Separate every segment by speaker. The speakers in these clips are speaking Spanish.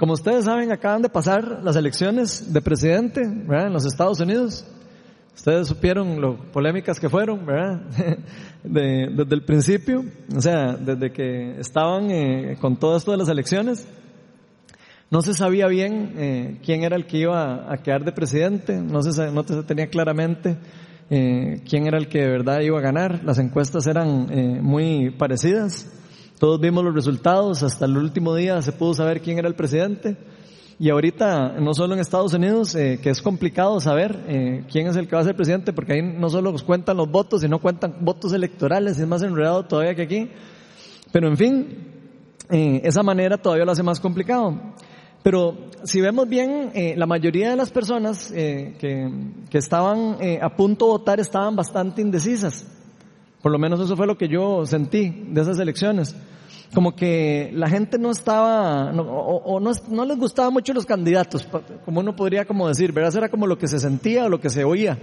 Speaker 1: como ustedes saben, acaban de pasar las elecciones de presidente, ¿verdad? En los Estados Unidos. Ustedes supieron lo polémicas que fueron, ¿verdad? desde el principio, o sea, desde que estaban eh, con todo esto de las elecciones. No se sabía bien eh, quién era el que iba a quedar de presidente, no se, no se tenía claramente eh, quién era el que de verdad iba a ganar. Las encuestas eran eh, muy parecidas. Todos vimos los resultados, hasta el último día se pudo saber quién era el presidente. Y ahorita, no solo en Estados Unidos, eh, que es complicado saber eh, quién es el que va a ser presidente, porque ahí no solo cuentan los votos, sino cuentan votos electorales, es más enredado todavía que aquí. Pero en fin, eh, esa manera todavía lo hace más complicado. Pero si vemos bien, la mayoría de las personas que, que, estaban a punto de votar estaban bastante indecisas. Por lo menos eso fue lo que yo sentí de esas elecciones. Como que la gente no estaba, no, o, o no, no, les gustaba mucho los candidatos, como uno podría como decir, ¿verdad? Era como lo que se sentía o lo que se oía.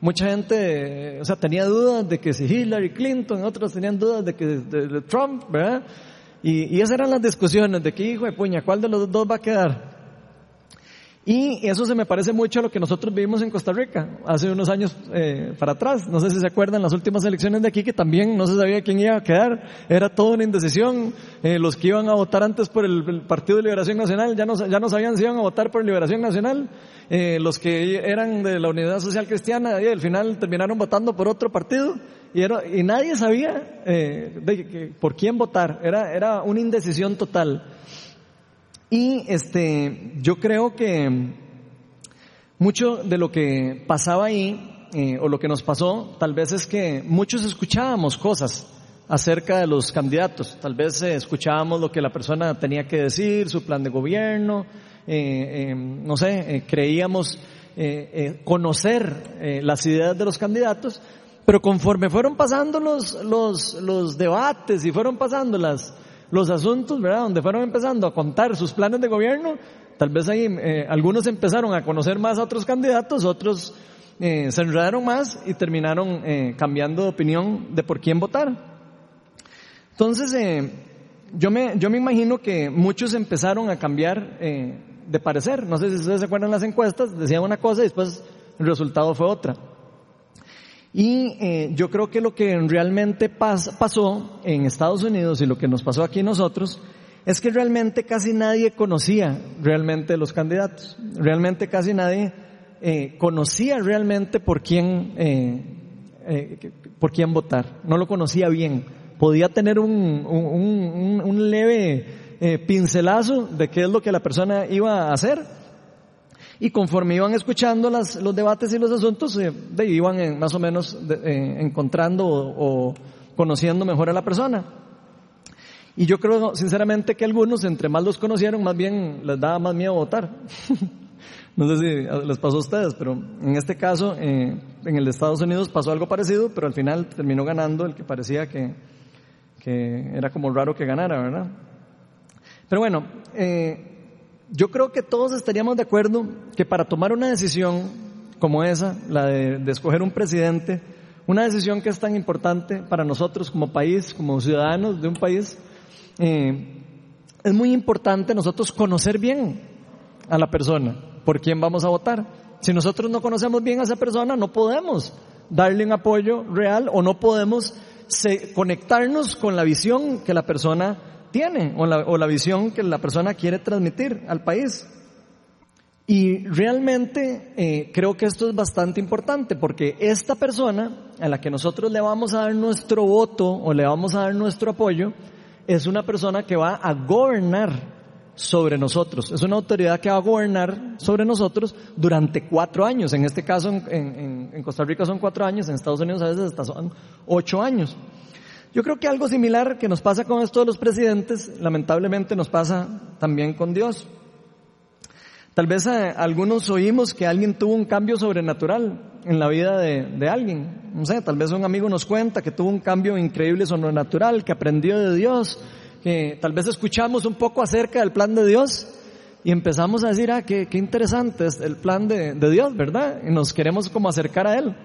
Speaker 1: Mucha gente, o sea, tenía dudas de que si Hillary Clinton, otros tenían dudas de que de, de Trump, ¿verdad? Y, y, esas eran las discusiones de que, hijo de puña, ¿cuál de los dos va a quedar? Y eso se me parece mucho a lo que nosotros vivimos en Costa Rica hace unos años eh, para atrás. No sé si se acuerdan las últimas elecciones de aquí que también no se sabía quién iba a quedar. Era toda una indecisión. Eh, los que iban a votar antes por el, Partido de Liberación Nacional ya no, ya no sabían si iban a votar por Liberación Nacional. Eh, los que eran de la Unidad Social Cristiana y al final terminaron votando por otro partido y, era, y nadie sabía eh, de, de, por quién votar. Era, era una indecisión total. Y este, yo creo que mucho de lo que pasaba ahí, eh, o lo que nos pasó, tal vez es que muchos escuchábamos cosas acerca de los candidatos. Tal vez eh, escuchábamos lo que la persona tenía que decir, su plan de gobierno, eh, no sé, creíamos conocer las ideas de los candidatos, pero conforme fueron pasando los, los, los debates y fueron pasando las, los asuntos, ¿verdad? Donde fueron empezando a contar sus planes de gobierno, tal vez ahí eh, algunos empezaron a conocer más a otros candidatos, otros eh, se enredaron más y terminaron eh, cambiando de opinión de por quién votar. Entonces, yo, me, yo me imagino que muchos empezaron a cambiar de parecer. No sé si ustedes se acuerdan las encuestas, decían una cosa y después el resultado fue otra. Y eh, yo creo que lo que realmente pas, pasó en Estados Unidos y lo que nos pasó aquí nosotros es que realmente casi nadie conocía realmente los candidatos. Realmente casi nadie eh, conocía realmente por quién, eh, eh, por quién votar. No lo conocía bien. Podía tener un, un, un leve eh, pincelazo de qué es lo que la persona iba a hacer, y conforme iban escuchando las, los debates y los asuntos, eh, iban en, más o menos de, eh, encontrando o, o, conociendo mejor a la persona. Y yo creo sinceramente que algunos, entre más los conocieron, más bien les daba más miedo votar. no sé si les pasó a ustedes, pero en este caso, eh, en el de Estados Unidos pasó algo parecido, pero al final terminó ganando el que parecía que, que era como raro que ganara, ¿verdad? Pero bueno, eh, yo creo que todos estaríamos de acuerdo que para tomar una decisión como esa, la de, escoger un presidente, una decisión que es tan importante para nosotros como país, como ciudadanos de un país, eh, es muy importante nosotros conocer bien a la persona, por quién vamos a votar. Si nosotros no conocemos bien a esa persona, no podemos darle un apoyo real o no podemos conectarnos con la visión que la persona tiene o la, o la visión que la persona quiere transmitir al país. Y realmente eh, creo que esto es bastante importante porque esta persona a la que nosotros le vamos a dar nuestro voto o le vamos a dar nuestro apoyo es una persona que va a gobernar sobre nosotros. Es una autoridad que va a gobernar sobre nosotros durante cuatro años. En este caso en, en, en Costa Rica son cuatro años, en Estados Unidos a veces hasta son ocho años. Yo creo que algo similar que nos pasa con esto de los presidentes, lamentablemente nos pasa también con Dios. Tal vez eh, algunos oímos que alguien tuvo un cambio sobrenatural en la vida de, de, alguien. No sé, tal vez un amigo nos cuenta que tuvo un cambio increíble sobrenatural, que aprendió de Dios, que tal vez escuchamos un poco acerca del plan de Dios y empezamos a decir, ah, qué, qué interesante es el plan de, de Dios, ¿verdad? Y nos queremos como acercar a Él.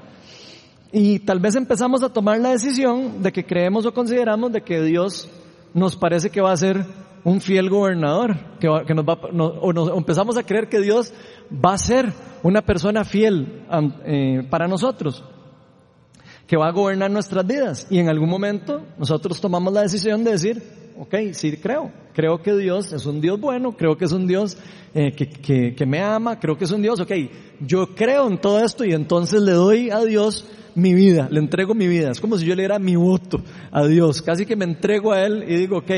Speaker 1: Y tal vez empezamos a tomar la decisión de que creemos o consideramos de que Dios nos parece que va a ser un fiel gobernador, que, que nos va, o, nos, empezamos a creer que Dios va a ser una persona fiel eh, para nosotros, que va a gobernar nuestras vidas. Y en algún momento nosotros tomamos la decisión de decir, ok, sí creo, creo que Dios es un Dios bueno, creo que es un Dios eh, que, que, que me ama, creo que es un Dios, ok, yo creo en todo esto y entonces le doy a Dios mi vida, le entrego mi vida. Es como si yo le diera mi voto a Dios. Casi que me entrego a Él y digo, ok,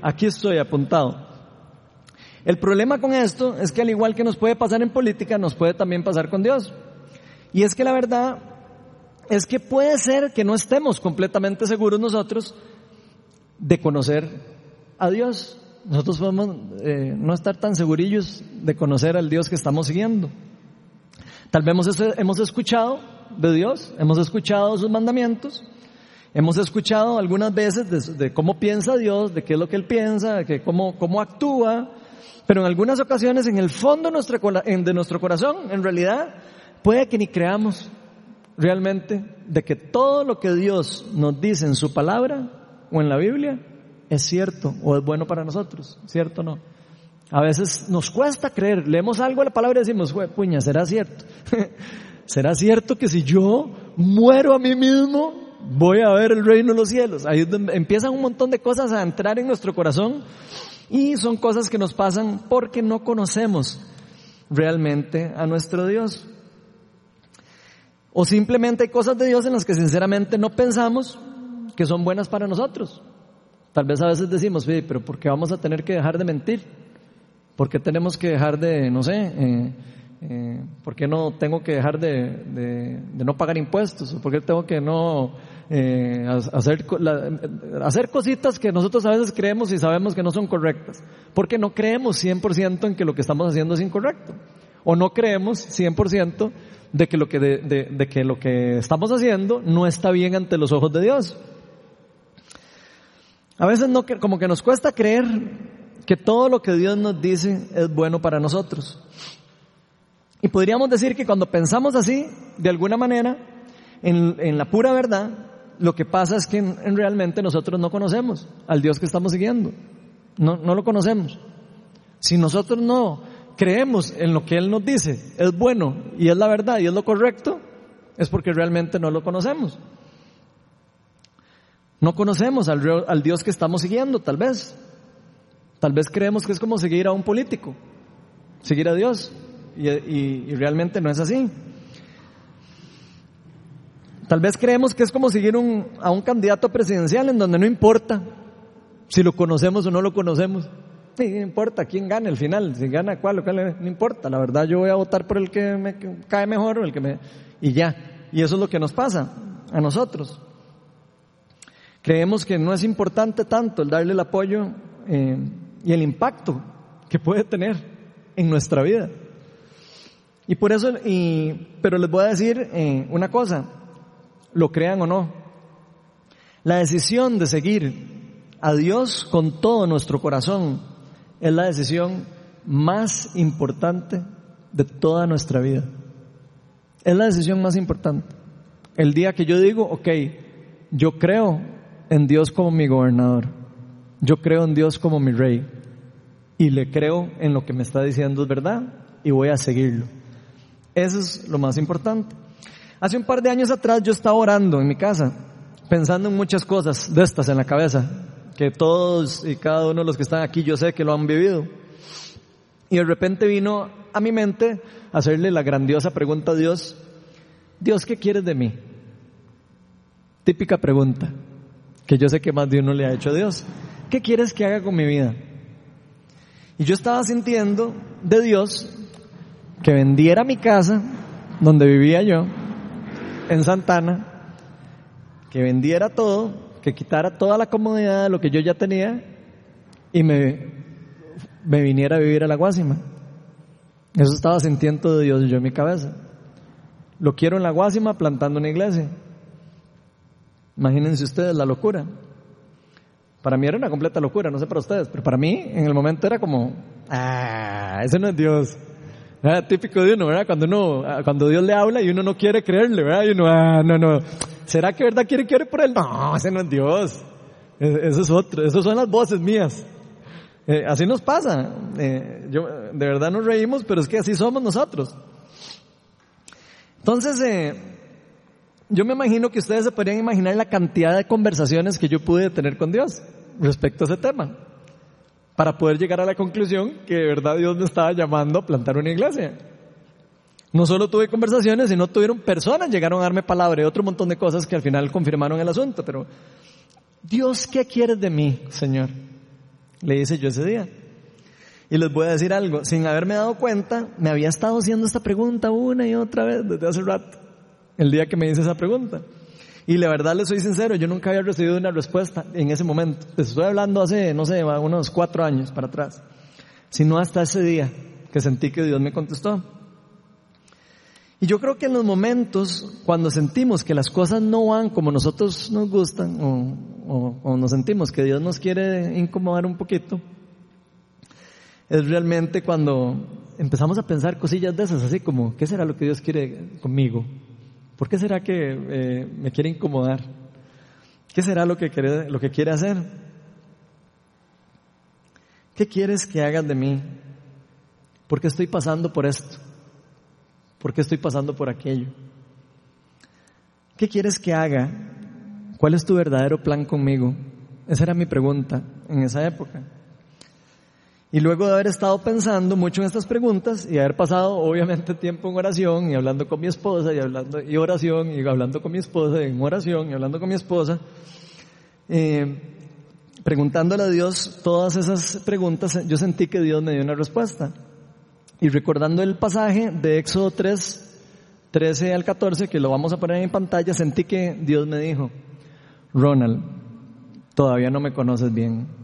Speaker 1: aquí estoy apuntado. El problema con esto es que al igual que nos puede pasar en política, nos puede también pasar con Dios. Y es que la verdad es que puede ser que no estemos completamente seguros nosotros de conocer a Dios. Nosotros podemos eh, no estar tan segurillos de conocer al Dios que estamos siguiendo. Tal vez hemos, escuchado de Dios, hemos escuchado sus mandamientos, hemos escuchado algunas veces de, cómo piensa Dios, de qué es lo que Él piensa, de cómo, cómo actúa, pero en algunas ocasiones en el fondo de nuestro, corazón, en realidad, puede que ni creamos realmente de que todo lo que Dios nos dice en su palabra o en la Biblia es cierto o es bueno para nosotros, ¿cierto o no? A veces nos cuesta creer, leemos algo de la palabra y decimos, puña, ¿será cierto? ¿Será cierto que si yo muero a mí mismo, voy a ver el reino de los cielos? Ahí empiezan un montón de cosas a entrar en nuestro corazón y son cosas que nos pasan porque no conocemos realmente a nuestro Dios. O simplemente hay cosas de Dios en las que sinceramente no pensamos que son buenas para nosotros. Tal vez a veces decimos, pero ¿por qué vamos a tener que dejar de mentir? ¿Por qué tenemos que dejar de, no sé, eh, eh, ¿Por qué no tengo que dejar de, no pagar impuestos? ¿Por qué tengo que no eh, hacer, hacer cositas que nosotros a veces creemos y sabemos que no son correctas? Porque no creemos 100% en que lo que estamos haciendo es incorrecto. O no creemos 100% de que, lo que, de, que lo que estamos haciendo no está bien ante los ojos de Dios. A veces no, como que nos cuesta creer que todo lo que Dios nos dice es bueno para nosotros. Y podríamos decir que cuando pensamos así, de alguna manera, en, la pura verdad, lo que pasa es que en, realmente nosotros no conocemos al Dios que estamos siguiendo. No, no lo conocemos. Si nosotros no creemos en lo que Él nos dice, es bueno y es la verdad y es lo correcto, es porque realmente no lo conocemos. No conocemos al, al Dios que estamos siguiendo, tal vez. Tal vez creemos que es como seguir a un político, seguir a Dios y, realmente no es así. Tal vez creemos que es como seguir a un candidato presidencial en donde no importa si lo conocemos o no lo conocemos. Sí, no importa quién gane al final, si gana cuál o cuál, no importa. La verdad yo voy a votar por el que me cae mejor o el que me... Y ya. Y eso es lo que nos pasa a nosotros. Creemos que no es importante tanto el darle el apoyo eh, y el impacto que puede tener en nuestra vida. Y por eso, y, pero les voy a decir eh, una cosa, lo crean o no, la decisión de seguir a Dios con todo nuestro corazón es la decisión más importante de toda nuestra vida. Es la decisión más importante. El día que yo digo, ok, yo creo en Dios como mi gobernador, yo creo en Dios como mi rey, y le creo en lo que me está diciendo es verdad, y voy a seguirlo. Eso es lo más importante. Hace un par de años atrás yo estaba orando en mi casa, pensando en muchas cosas de estas en la cabeza, que todos y cada uno de los que están aquí yo sé que lo han vivido. Y de repente vino a mi mente hacerle la grandiosa pregunta a Dios, Dios, ¿qué quieres de mí? Típica pregunta, que yo sé que más de uno le ha hecho a Dios. ¿Qué quieres que haga con mi vida? Y yo estaba sintiendo de Dios que vendiera mi casa, donde vivía yo, en Santana, que vendiera todo, que quitara toda la comodidad de lo que yo ya tenía y me, me viniera a vivir a la Guásima. Eso estaba sintiendo de Dios yo en mi cabeza. Lo quiero en la Guásima plantando una iglesia. Imagínense ustedes la locura. Para mí era una completa locura, no sé para ustedes, pero para mí en el momento era como, ah, ese no es Dios. Típico de uno, ¿verdad? Cuando uno, ah, cuando Dios le habla y uno no quiere creerle, ¿verdad? Y uno, ah, no, no. ¿Será que verdad quiere creer por él? No, ese no es Dios. E-, eso es otro. Esas son las voces mías. Eh, así nos pasa. Eh, yo, de verdad nos reímos, pero es que así somos nosotros. Entonces, eh, yo me imagino que ustedes se podrían imaginar la cantidad de conversaciones que yo pude tener con Dios respecto a ese tema, para poder llegar a la conclusión que de verdad Dios me estaba llamando a plantar una iglesia. No solo tuve conversaciones, sino tuvieron personas, llegaron a darme palabra y otro montón de cosas que al final confirmaron el asunto, pero Dios, ¿qué quieres de mí, Señor? Le hice yo ese día. Y les voy a decir algo, sin haberme dado cuenta, me había estado haciendo esta pregunta una y otra vez desde hace rato, el día que me hice esa pregunta. Y la verdad les soy sincero, yo nunca había recibido una respuesta en ese momento. Les estoy hablando hace, no sé, unos cuatro años para atrás. Sino hasta ese día que sentí que Dios me contestó. Y yo creo que en los momentos cuando sentimos que las cosas no van como nosotros nos gustan o, nos sentimos que Dios nos quiere incomodar un poquito, es realmente cuando empezamos a pensar cosillas de esas, así como, ¿qué será lo que Dios quiere conmigo? ¿Por qué será que eh, me quiere incomodar? ¿Qué será lo que, quiere, lo que quiere hacer? ¿Qué quieres que hagas de mí? ¿Por qué estoy pasando por esto? ¿Por qué estoy pasando por aquello? ¿Qué quieres que haga? ¿Cuál es tu verdadero plan conmigo? Esa era mi pregunta en esa época. Y luego de haber estado pensando mucho en estas preguntas y haber pasado obviamente tiempo en oración y hablando con mi esposa y hablando y oración y hablando con mi esposa y en oración y hablando con mi esposa, eh, preguntándole a Dios todas esas preguntas, yo sentí que Dios me dio una respuesta. Y recordando el pasaje de Éxodo 3, 13 al 14, que lo vamos a poner en pantalla, sentí que Dios me dijo, Ronald, todavía no me conoces bien.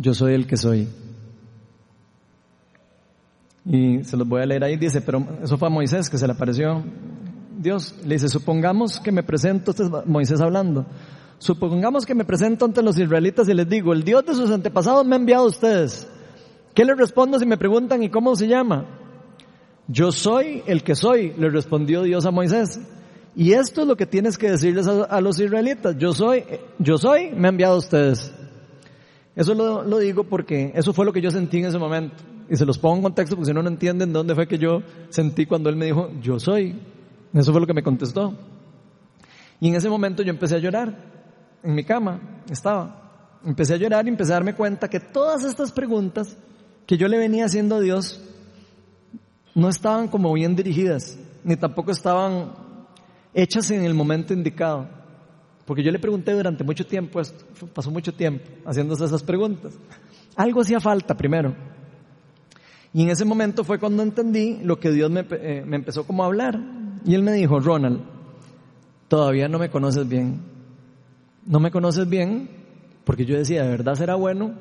Speaker 1: Yo soy el que soy. Y se los voy a leer ahí, dice, pero eso fue a Moisés que se le apareció Dios. Le dice, supongamos que me presento, este es Moisés hablando, supongamos que me presento ante los israelitas y les digo, el Dios de sus antepasados me ha enviado a ustedes. ¿Qué les respondo si me preguntan y cómo se llama? Yo soy el que soy, le respondió Dios a Moisés. Y esto es lo que tienes que decirles a, los israelitas. Yo soy, yo soy, me ha enviado a ustedes. Eso lo, digo porque eso fue lo que yo sentí en ese momento. Y se los pongo en contexto porque si no, no entienden dónde fue que yo sentí cuando él me dijo, yo soy. Eso fue lo que me contestó. Y en ese momento yo empecé a llorar. En mi cama estaba. Empecé a llorar y empecé a darme cuenta que todas estas preguntas que yo le venía haciendo a Dios no estaban como bien dirigidas, ni tampoco estaban hechas en el momento indicado. Porque yo le pregunté durante mucho tiempo esto, pasó mucho tiempo haciéndose esas preguntas. Algo hacía falta primero. Y en ese momento fue cuando entendí lo que Dios me, eh, me empezó como a hablar. Y él me dijo, Ronald, todavía no me conoces bien. No me conoces bien porque yo decía, ¿de verdad será bueno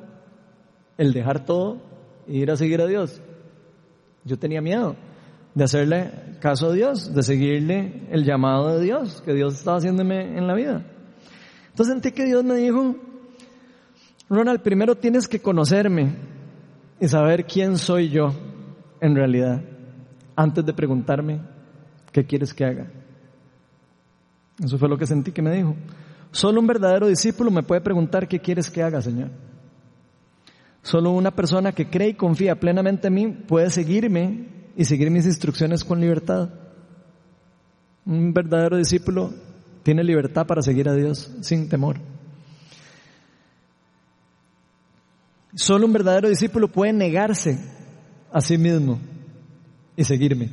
Speaker 1: el dejar todo ir a seguir a Dios. Yo tenía miedo de hacerle caso a Dios, de seguirle el llamado de Dios que Dios estaba haciéndome en la vida. Entonces sentí que Dios me dijo, Ronald, primero tienes que conocerme y saber quién soy yo en realidad, antes de preguntarme qué quieres que haga. Eso fue lo que sentí que me dijo. Solo un verdadero discípulo me puede preguntar qué quieres que haga, Señor. Solo una persona que cree y confía plenamente en mí puede seguirme y seguir mis instrucciones con libertad. Un verdadero discípulo tiene libertad para seguir a Dios sin temor. Solo un verdadero discípulo puede negarse a sí mismo y seguirme.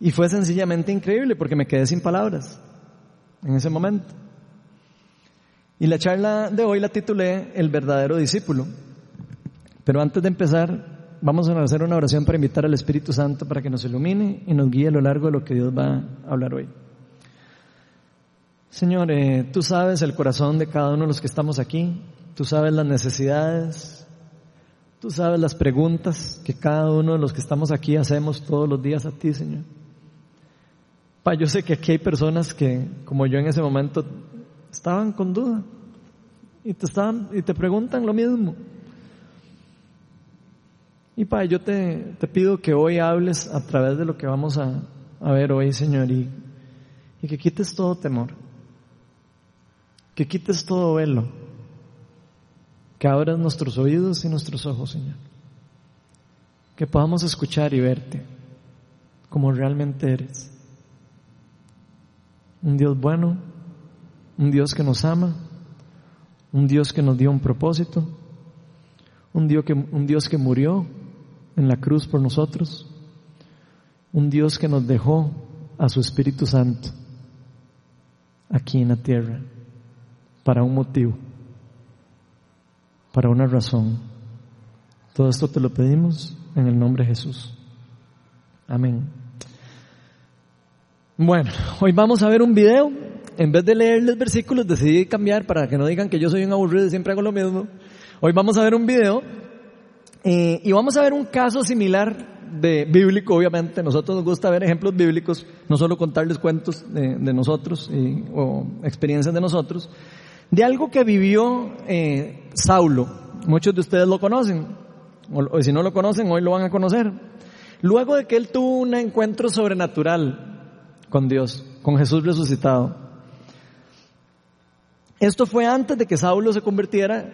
Speaker 1: Y fue sencillamente increíble porque me quedé sin palabras en ese momento. Y la charla de hoy la titulé El verdadero discípulo. Pero antes de empezar, vamos a hacer una oración para invitar al Espíritu Santo para que nos ilumine y nos guíe a lo largo de lo que Dios va a hablar hoy. Señor, eh, tú sabes el corazón de cada uno de los que estamos aquí, tú sabes las necesidades, tú sabes las preguntas que cada uno de los que estamos aquí hacemos todos los días a ti, Señor. Pa, yo sé que aquí hay personas que, como yo en ese momento, estaban con duda y te, estaban, y te preguntan lo mismo. Y Padre, yo te, te, pido que hoy hables a través de lo que vamos a, a ver hoy, Señor, y, y, que quites todo temor, que quites todo velo, que abras nuestros oídos y nuestros ojos, Señor. Que podamos escuchar y verte como realmente eres. Un Dios bueno, un Dios que nos ama, un Dios que nos dio un propósito, un Dios que, un Dios que murió en la cruz por nosotros, un Dios que nos dejó a su Espíritu Santo aquí en la tierra para un motivo, para una razón. Todo esto te lo pedimos en el nombre de Jesús. Amén. Bueno, hoy vamos a ver un video. En vez de leerles versículos, decidí cambiar para que no digan que yo soy un aburrido y siempre hago lo mismo. Hoy vamos a ver un video eh, y vamos a ver un caso similar de bíblico, obviamente. Nosotros nos gusta ver ejemplos bíblicos, no solo contarles cuentos de, nosotros o experiencias de nosotros, de algo que vivió eh, Saulo. Muchos de ustedes lo conocen, o si no lo conocen, hoy lo van a conocer. Luego de que él tuvo un encuentro sobrenatural con Dios, con Jesús resucitado. Esto fue antes de que Saulo se convirtiera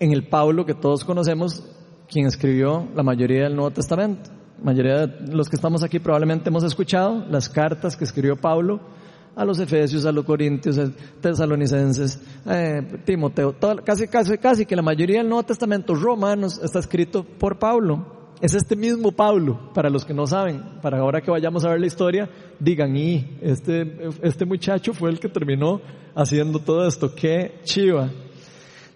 Speaker 1: en el Pablo que todos conocemos, quien escribió la mayoría del Nuevo Testamento. La mayoría de los que estamos aquí probablemente hemos escuchado las cartas que escribió Pablo a los Efesios, a los Corintios, a Tesalonicenses, eh, Timoteo, casi, casi, casi que la mayoría del Nuevo Testamento, Romanos, está escrito por Pablo. Es este mismo Pablo, para los que no saben, para ahora que vayamos a ver la historia, digan, y este, este muchacho fue el que terminó haciendo todo esto, qué chiva.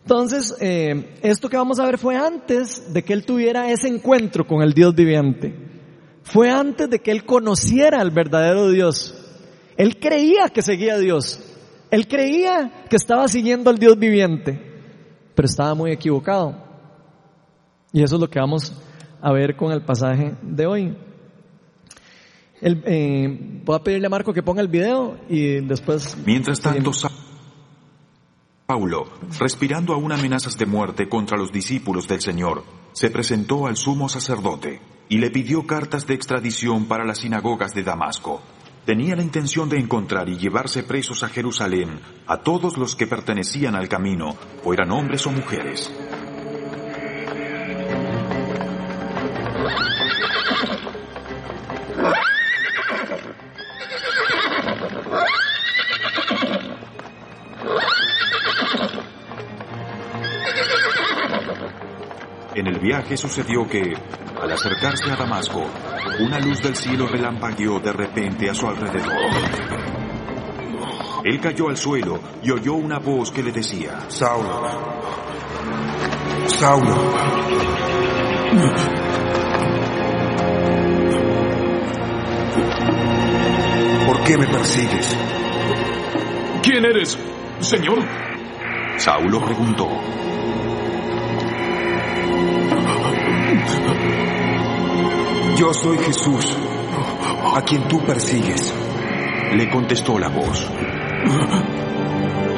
Speaker 1: Entonces, eh, esto que vamos a ver fue antes de que él tuviera ese encuentro con el Dios viviente. Fue antes de que él conociera al verdadero Dios. Él creía que seguía a Dios. Él creía que estaba siguiendo al Dios viviente, pero estaba muy equivocado. Y eso es lo que vamos a ver con el pasaje de hoy. Eh, voy a pedirle a Marco que ponga el video y después...
Speaker 2: Mientras tanto, Paulo, respirando aún amenazas de muerte contra los discípulos del Señor, se presentó al sumo sacerdote y le pidió cartas de extradición para las sinagogas de Damasco. Tenía la intención de encontrar y llevarse presos a Jerusalén a todos los que pertenecían al camino, o eran hombres o mujeres. En el viaje sucedió que, al acercarse a Damasco, una luz del cielo relampagueó de repente a su alrededor. Él cayó al suelo y oyó una voz que le decía,
Speaker 3: Saulo, Saulo, ¿por qué me persigues?
Speaker 4: ¿Quién eres, Señor?
Speaker 2: Saulo preguntó.
Speaker 3: Yo soy Jesús, a quien tú persigues.
Speaker 2: Le contestó la voz.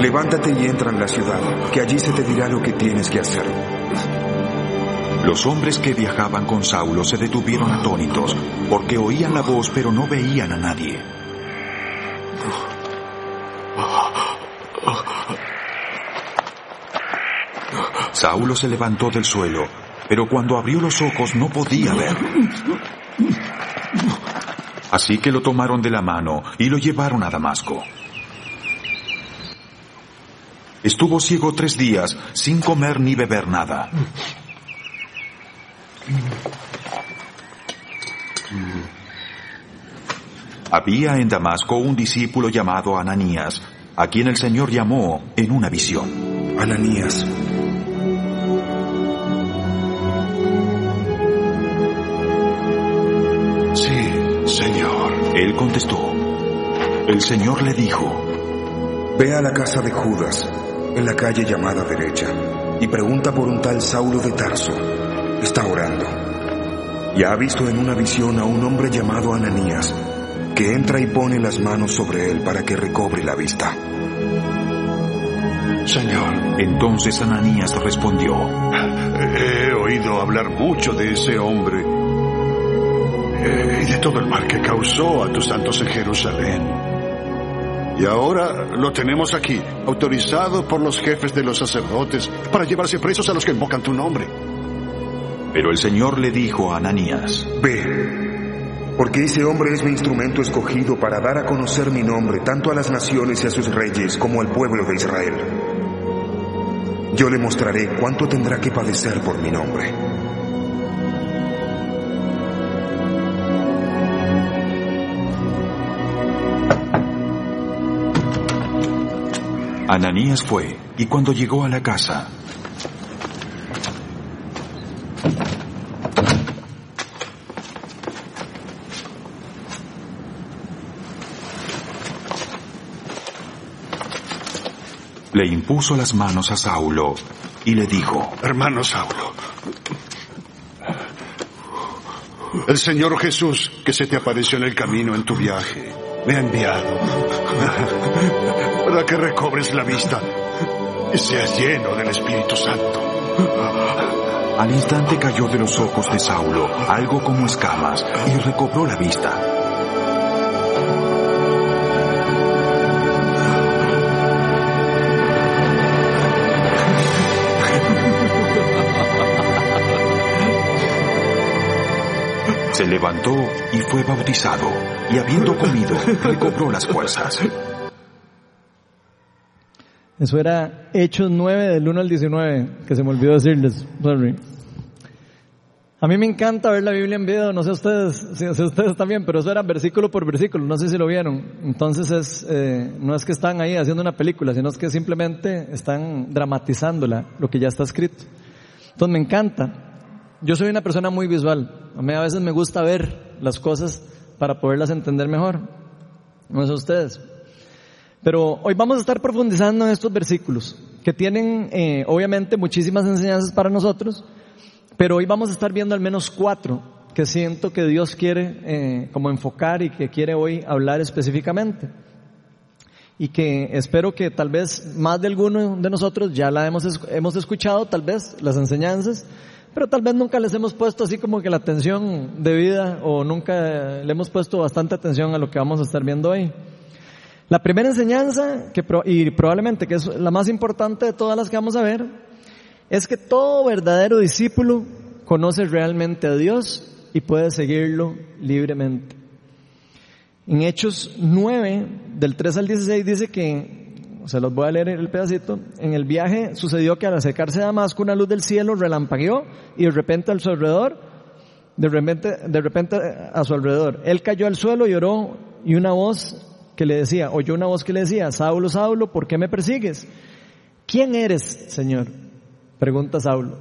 Speaker 3: Levántate y entra en la ciudad, que allí se te dirá lo que tienes que hacer.
Speaker 2: Los hombres que viajaban con Saulo se detuvieron atónitos, porque oían la voz pero no veían a nadie. Saulo se levantó del suelo, pero cuando abrió los ojos no podía ver. Así que lo tomaron de la mano y lo llevaron a Damasco. Estuvo ciego tres días sin comer ni beber nada. Había en Damasco un discípulo llamado Ananías, a quien el Señor llamó en una visión.
Speaker 3: Ananías.
Speaker 2: Contestó. El Señor le dijo,
Speaker 3: Ve a la casa de Judas, en la calle llamada derecha, y pregunta por un tal Saulo de Tarso. Está orando. Y ha visto en una visión a un hombre llamado Ananías, que entra y pone las manos sobre él para que recobre la vista.
Speaker 2: Señor. Entonces Ananías respondió,
Speaker 4: He oído hablar mucho de ese hombre y de todo el mal que causó a tus santos en Jerusalén. Y ahora lo tenemos aquí, autorizado por los jefes de los sacerdotes para llevarse presos a los que invocan tu nombre.
Speaker 2: Pero el Señor le dijo a Ananías,
Speaker 3: Ve, porque ese hombre es mi instrumento escogido para dar a conocer mi nombre tanto a las naciones y a sus reyes como al pueblo de Israel. Yo le mostraré cuánto tendrá que padecer por mi nombre.
Speaker 2: Ananías fue, y cuando llegó a la casa, le impuso las manos a Saulo y le dijo,
Speaker 4: Hermano Saulo, el Señor Jesús que se te apareció en el camino en tu viaje, me ha enviado para que recobres la vista y seas lleno del Espíritu Santo.
Speaker 2: al instante cayó de los ojos de Saulo algo como escamas y recobró la vista. Se levantó y fue bautizado, y habiendo comido, recobró las fuerzas.
Speaker 1: Eso era Hechos 9 del 1 al 19, que se me olvidó decirles. Sorry. A mí me encanta ver la Biblia en video, no sé ustedes, si, si ustedes también, pero eso era versículo por versículo, no sé si lo vieron. Entonces es, eh, no es que están ahí haciendo una película, sino es que simplemente están dramatizándola, lo que ya está escrito. Entonces me encanta. Yo soy una persona muy visual. A mí a veces me gusta ver las cosas para poderlas entender mejor. No sé ustedes. Pero hoy vamos a estar profundizando en estos versículos que tienen eh, obviamente muchísimas enseñanzas para nosotros, pero hoy vamos a estar viendo al menos cuatro que siento que Dios quiere eh, como enfocar y que quiere hoy hablar específicamente. Y que espero que tal vez más de alguno de nosotros ya la hemos, hemos escuchado, tal vez las enseñanzas, pero tal vez nunca les hemos puesto así como que la atención debida o nunca le hemos puesto bastante atención a lo que vamos a estar viendo hoy. La primera enseñanza, que, y probablemente que es la más importante de todas las que vamos a ver, es que todo verdadero discípulo conoce realmente a Dios y puede seguirlo libremente. En Hechos 9, del 3 al 16, dice que se los voy a leer el pedacito. En el viaje sucedió que al acercarse a Damasco una luz del cielo relampagueó y de repente a su alrededor, de repente, de repente a su alrededor, él cayó al suelo y y una voz que le decía, oyó una voz que le decía, Saulo, Saulo, ¿por qué me persigues? ¿Quién eres, Señor? Pregunta Saulo.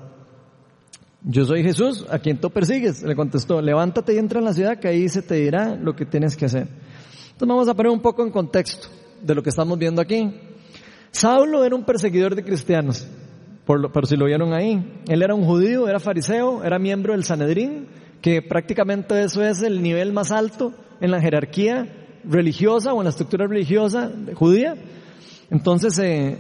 Speaker 1: Yo soy Jesús, a quien tú persigues. Le contestó, levántate y entra en la ciudad que ahí se te dirá lo que tienes que hacer. Entonces vamos a poner un poco en contexto de lo que estamos viendo aquí. Saulo era un perseguidor de cristianos, por, por si lo vieron ahí. Él era un judío, era fariseo, era miembro del Sanedrín, que prácticamente eso es el nivel más alto en la jerarquía religiosa o en la estructura religiosa judía. Entonces, eh,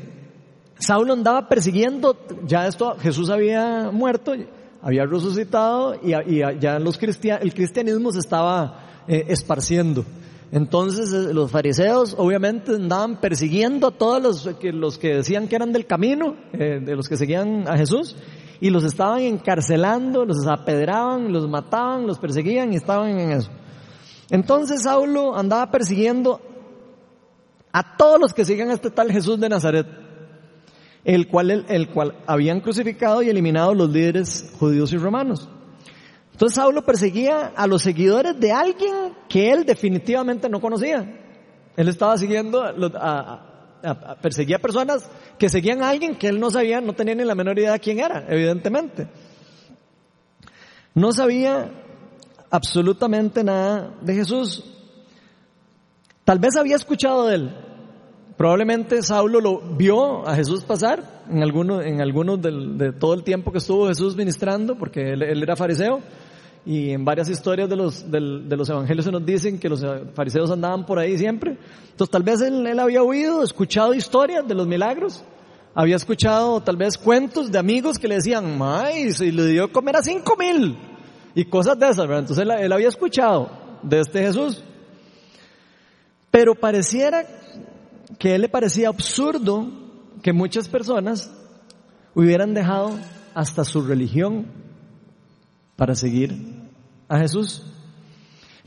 Speaker 1: Saulo andaba persiguiendo, ya esto, Jesús había muerto, había resucitado y, ya los cristian, el cristianismo se estaba eh, esparciendo. Entonces eh, los fariseos obviamente andaban persiguiendo a todos los que, los que decían que eran del camino, eh, de los que seguían a Jesús, y los estaban encarcelando, los apedraban, los mataban, los perseguían y estaban en eso. Entonces Saulo andaba persiguiendo a todos los que siguen a este tal Jesús de Nazaret, el cual, el, el cual habían crucificado y eliminado los líderes judíos y romanos. Entonces Saulo perseguía a los seguidores de alguien que él definitivamente no conocía. Él estaba siguiendo, a, a, perseguía personas que seguían a alguien que él no sabía, no tenía ni la menor idea de quién era, evidentemente. No sabía absolutamente nada de Jesús. Tal vez había escuchado de él. Probablemente Saulo lo vio a Jesús pasar en algunos en algunos de todo el tiempo que estuvo Jesús ministrando, porque él, era fariseo. Y en varias historias de los, del, de los evangelios se nos dicen que los fariseos andaban por ahí siempre. Entonces tal vez él, él había oído, escuchado historias de los milagros. Había escuchado tal vez cuentos de amigos que le decían, ay, y le dio comer a cinco mil. Y cosas de esas, ¿verdad? Entonces él, había escuchado de este Jesús. Pero pareciera que a él le parecía absurdo que muchas personas hubieran dejado hasta su religión para seguir a Jesús.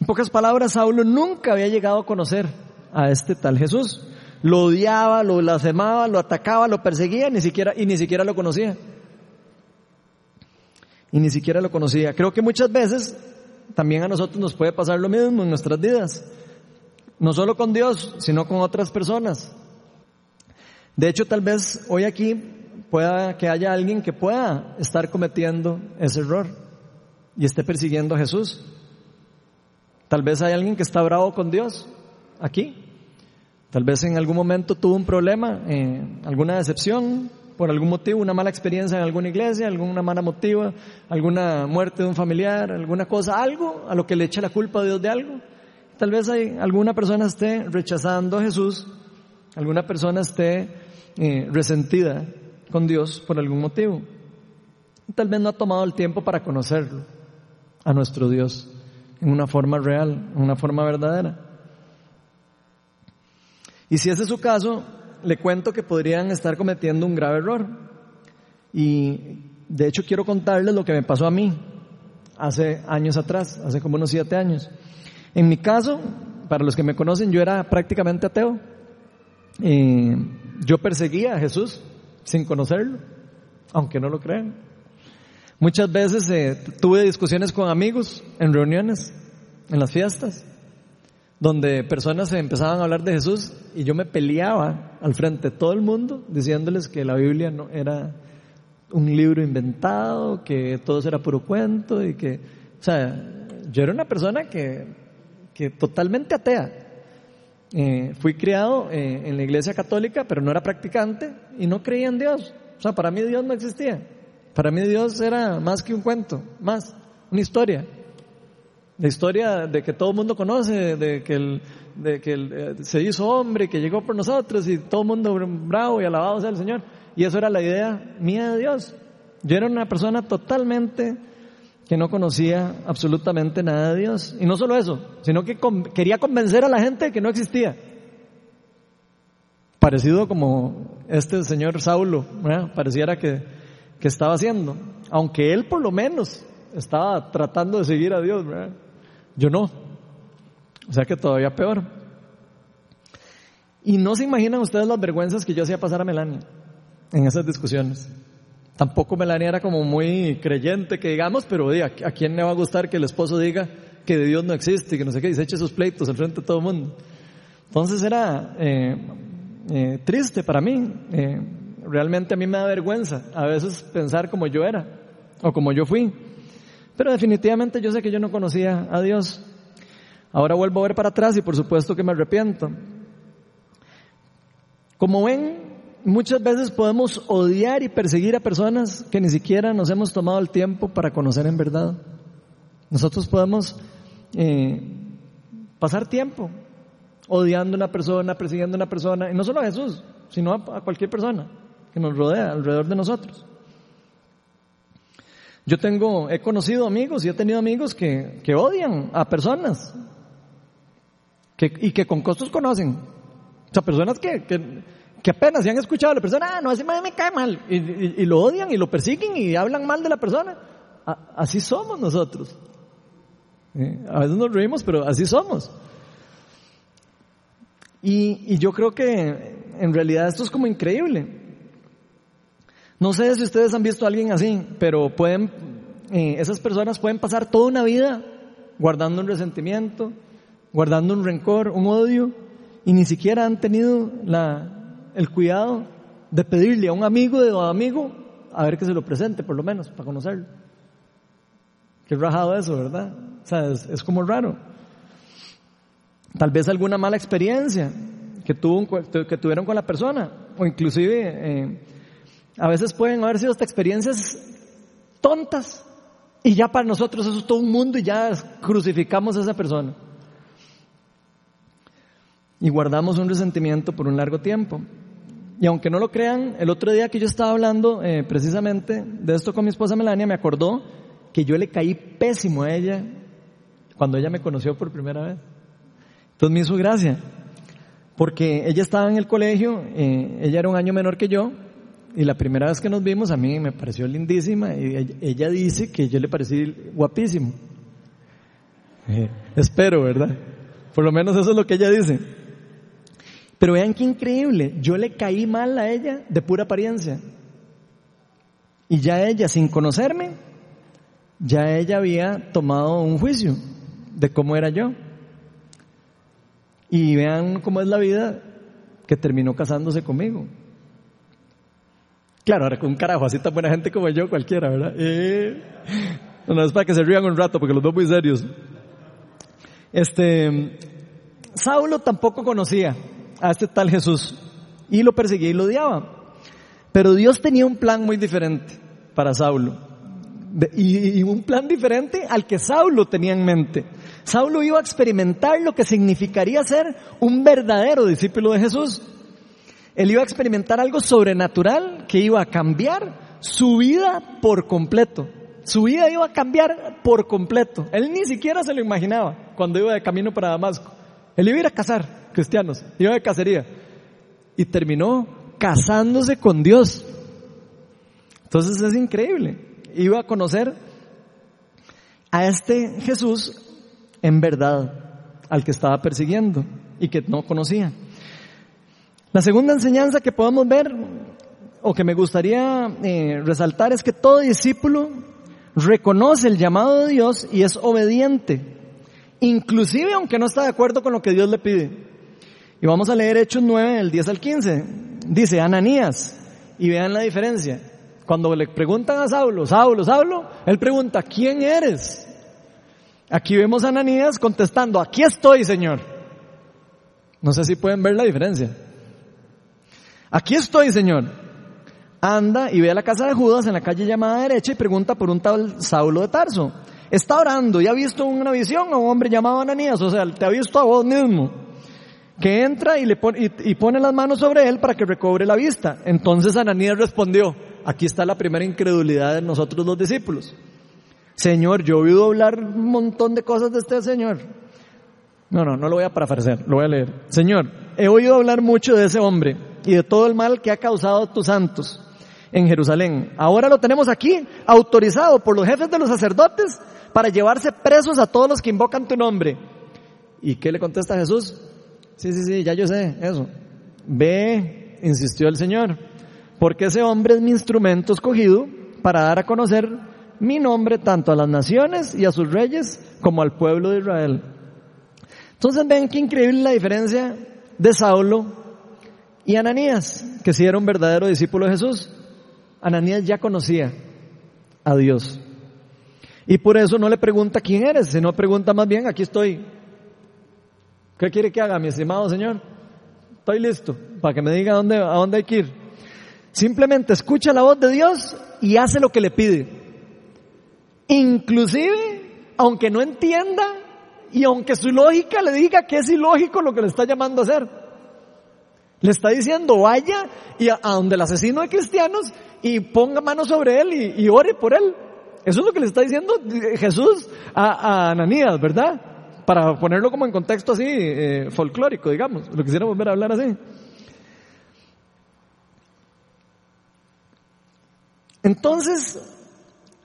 Speaker 1: En pocas palabras, Saulo nunca había llegado a conocer a este tal Jesús. Lo odiaba, lo blasfemaba, lo atacaba, lo perseguía, ni siquiera, y ni siquiera lo conocía. Y ni siquiera lo conocía. Creo que muchas veces también a nosotros nos puede pasar lo mismo en nuestras vidas. No solo con Dios, sino con otras personas. De hecho, tal vez hoy aquí pueda que haya alguien que pueda estar cometiendo ese error y esté persiguiendo a Jesús. Tal vez hay alguien que está bravo con Dios aquí. Tal vez en algún momento tuvo un problema, eh, alguna decepción, por algún motivo, una mala experiencia en alguna iglesia, alguna mala motiva, alguna muerte de un familiar, alguna cosa, algo a lo que le echa la culpa a Dios de algo. Tal vez hay, alguna persona esté rechazando a Jesús, alguna persona esté eh, resentida con Dios por algún motivo. Tal vez no ha tomado el tiempo para conocerlo, a nuestro Dios, en una forma real, en una forma verdadera. Y si ese es su caso, le cuento que podrían estar cometiendo un grave error. Y de hecho quiero contarles lo que me pasó a mí hace años atrás, hace como unos siete años. En mi caso, para los que me conocen, yo era prácticamente ateo. Eh, yo perseguía a Jesús sin conocerlo, aunque no lo crean. Muchas veces eh, tuve discusiones con amigos en reuniones, en las fiestas donde personas empezaban a hablar de Jesús y yo me peleaba al frente de todo el mundo diciéndoles que la Biblia no era un libro inventado, que todo era puro cuento y que, o sea, yo era una persona que, que totalmente atea. Eh, fui criado eh, en la iglesia católica, pero no era practicante y no creía en Dios. O sea, para mí Dios no existía. Para mí Dios era más que un cuento, más, una historia. La historia de que todo el mundo conoce, de que, el, de que eh, se hizo hombre, que llegó por nosotros y todo el mundo bravo y alabado sea el Señor. Y eso era la idea mía de Dios. Yo era una persona totalmente que no conocía absolutamente nada de Dios. Y no solo eso, sino que quería convencer a la gente de que no existía. Parecido como este señor Saulo, pareciera que, que estaba haciendo. Aunque él por lo menos estaba tratando de seguir a Dios, ¿verdad? Yo no. O sea que todavía peor. Y no se imaginan ustedes las vergüenzas que yo hacía pasar a Melania en esas discusiones. Tampoco Melania era como muy creyente, que digamos, pero ¿a, ¿a quién le va a gustar que el esposo diga que Dios no existe, que no sé qué, y se eche sus pleitos al frente de todo el mundo? Entonces era eh, eh, triste para mí. Eh, realmente a mí me da vergüenza a veces pensar como yo era o como yo fui. Pero definitivamente yo sé que yo no conocía a Dios. Ahora vuelvo a ver para atrás y por supuesto que me arrepiento. Como ven, muchas veces podemos odiar y perseguir a personas que ni siquiera nos hemos tomado el tiempo para conocer en verdad. Nosotros podemos eh, pasar tiempo odiando a una persona, persiguiendo a una persona, y no solo a Jesús, sino a cualquier persona que nos rodea alrededor de nosotros. Yo tengo, he conocido amigos y he tenido amigos que, que odian a personas que, y que con costos conocen. O sea, personas que, que, apenas se han escuchado a la persona, ah, no, ese me cae mal. Y, lo odian y lo persiguen y hablan mal de la persona. así somos nosotros. A veces nos reímos, pero así somos. Y, y yo creo que en realidad esto es como increíble. No sé si ustedes han visto a alguien así, pero pueden, eh, esas personas pueden pasar toda una vida guardando un resentimiento, guardando un rencor, un odio, y ni siquiera han tenido el cuidado de pedirle a un amigo de un amigo a ver que se lo presente, por lo menos, para conocerlo. Qué rajado eso, ¿verdad? O sea, es, como raro. Tal vez alguna mala experiencia que, tuvo, que tuvieron con la persona, o inclusive eh, a veces pueden haber sido hasta experiencias tontas y ya para nosotros eso es todo un mundo y ya crucificamos a esa persona. Y guardamos un resentimiento por un largo tiempo. Y aunque no lo crean, el otro día que yo estaba hablando eh, precisamente de esto con mi esposa Melania, me acordó que yo le caí pésimo a ella cuando ella me conoció por primera vez. Entonces me hizo gracia. porque ella estaba en el colegio, eh, ella era un año menor que yo, y la primera vez que nos vimos a mí me pareció lindísima, y ella, dice que yo le parecí guapísimo. Eh, espero, ¿verdad? Por lo menos eso es lo que ella dice. Pero vean qué increíble, yo le caí mal a ella de pura apariencia. Y ya ella, sin conocerme, ya ella había tomado un juicio de cómo era yo. Y vean cómo es la vida que terminó casándose conmigo. Claro, ahora con un carajo, así tan buena gente como yo, cualquiera, ¿verdad? Eh, no, es para que se rían un rato porque los veo muy serios. Este, Saulo tampoco conocía a este tal Jesús y lo perseguía y lo odiaba. Pero Dios tenía un plan muy diferente para Saulo. Y, un plan diferente al que Saulo tenía en mente. Saulo iba a experimentar lo que significaría ser un verdadero discípulo de Jesús. Él iba a experimentar algo sobrenatural que iba a cambiar su vida por completo. Su vida iba a cambiar por completo. Él ni siquiera se lo imaginaba cuando iba de camino para Damasco. Él iba a ir a cazar cristianos, iba de cacería. Y terminó casándose con Dios. Entonces es increíble. Iba a conocer a este Jesús en verdad, al que estaba persiguiendo y que no conocía. La segunda enseñanza que podemos ver o que me gustaría eh, resaltar es que todo discípulo reconoce el llamado de Dios y es obediente, inclusive aunque no está de acuerdo con lo que Dios le pide. Y vamos a leer Hechos 9, del 10 al 15. Dice, Ananías, y vean la diferencia. Cuando le preguntan a Saulo, Saulo, Saulo, él pregunta, ¿quién eres? Aquí vemos a Ananías contestando, aquí estoy, Señor. No sé si pueden ver la diferencia. Aquí estoy, Señor. Anda y ve a la casa de Judas en la calle llamada derecha y pregunta por un tal Saulo de Tarso. Está orando y ha visto una visión a un hombre llamado Ananías, o sea, te ha visto a vos mismo, que entra y, le pone, y pone las manos sobre él para que recobre la vista. Entonces Ananías respondió, aquí está la primera incredulidad de nosotros los discípulos. Señor, yo he oído hablar un montón de cosas de este Señor. No, no, no lo voy a parafrasear, lo voy a leer. Señor, he oído hablar mucho de ese hombre y de todo el mal que ha causado tus santos en Jerusalén. Ahora lo tenemos aquí, autorizado por los jefes de los sacerdotes para llevarse presos a todos los que invocan tu nombre. ¿Y qué le contesta Jesús? Sí, sí, sí, ya yo sé eso. Ve, insistió el Señor, porque ese hombre es mi instrumento escogido para dar a conocer mi nombre tanto a las naciones y a sus reyes como al pueblo de Israel. Entonces ven qué increíble la diferencia de Saulo y Ananías, que si era un verdadero discípulo de Jesús. Ananías ya conocía a Dios. Y por eso no le pregunta quién eres, sino pregunta más bien, aquí estoy. ¿Qué quiere que haga, mi estimado Señor? Estoy listo para que me diga a dónde, a dónde hay que ir. Simplemente escucha la voz de Dios y hace lo que le pide. Inclusive, aunque no entienda y aunque su lógica le diga que es ilógico lo que le está llamando a hacer. Le está diciendo, vaya y a, donde el asesino de cristianos y ponga mano sobre él y, ore por él. Eso es lo que le está diciendo Jesús a, Ananías, ¿verdad? Para ponerlo como en contexto así, eh, folclórico, digamos. Lo quisiera volver a hablar así. Entonces,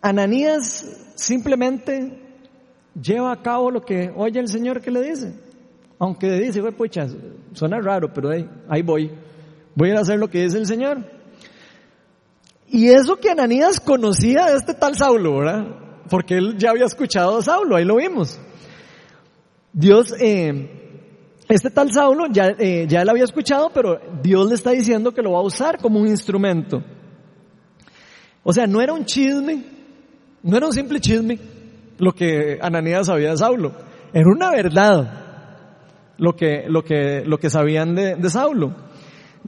Speaker 1: Ananías simplemente lleva a cabo lo que oye el Señor que le dice. Aunque dice, pucha, suena raro, pero ahí, ahí voy. Voy a hacer lo que dice el Señor. Y eso que Ananías conocía de este tal Saulo, ¿verdad? Porque él ya había escuchado a Saulo, ahí lo vimos. Dios, eh, este tal Saulo ya, eh, ya él había escuchado, pero Dios le está diciendo que lo va a usar como un instrumento. O sea, no era un chisme, no era un simple chisme lo que Ananías sabía de Saulo, era una verdad lo que, lo que, lo que sabían de, de Saulo.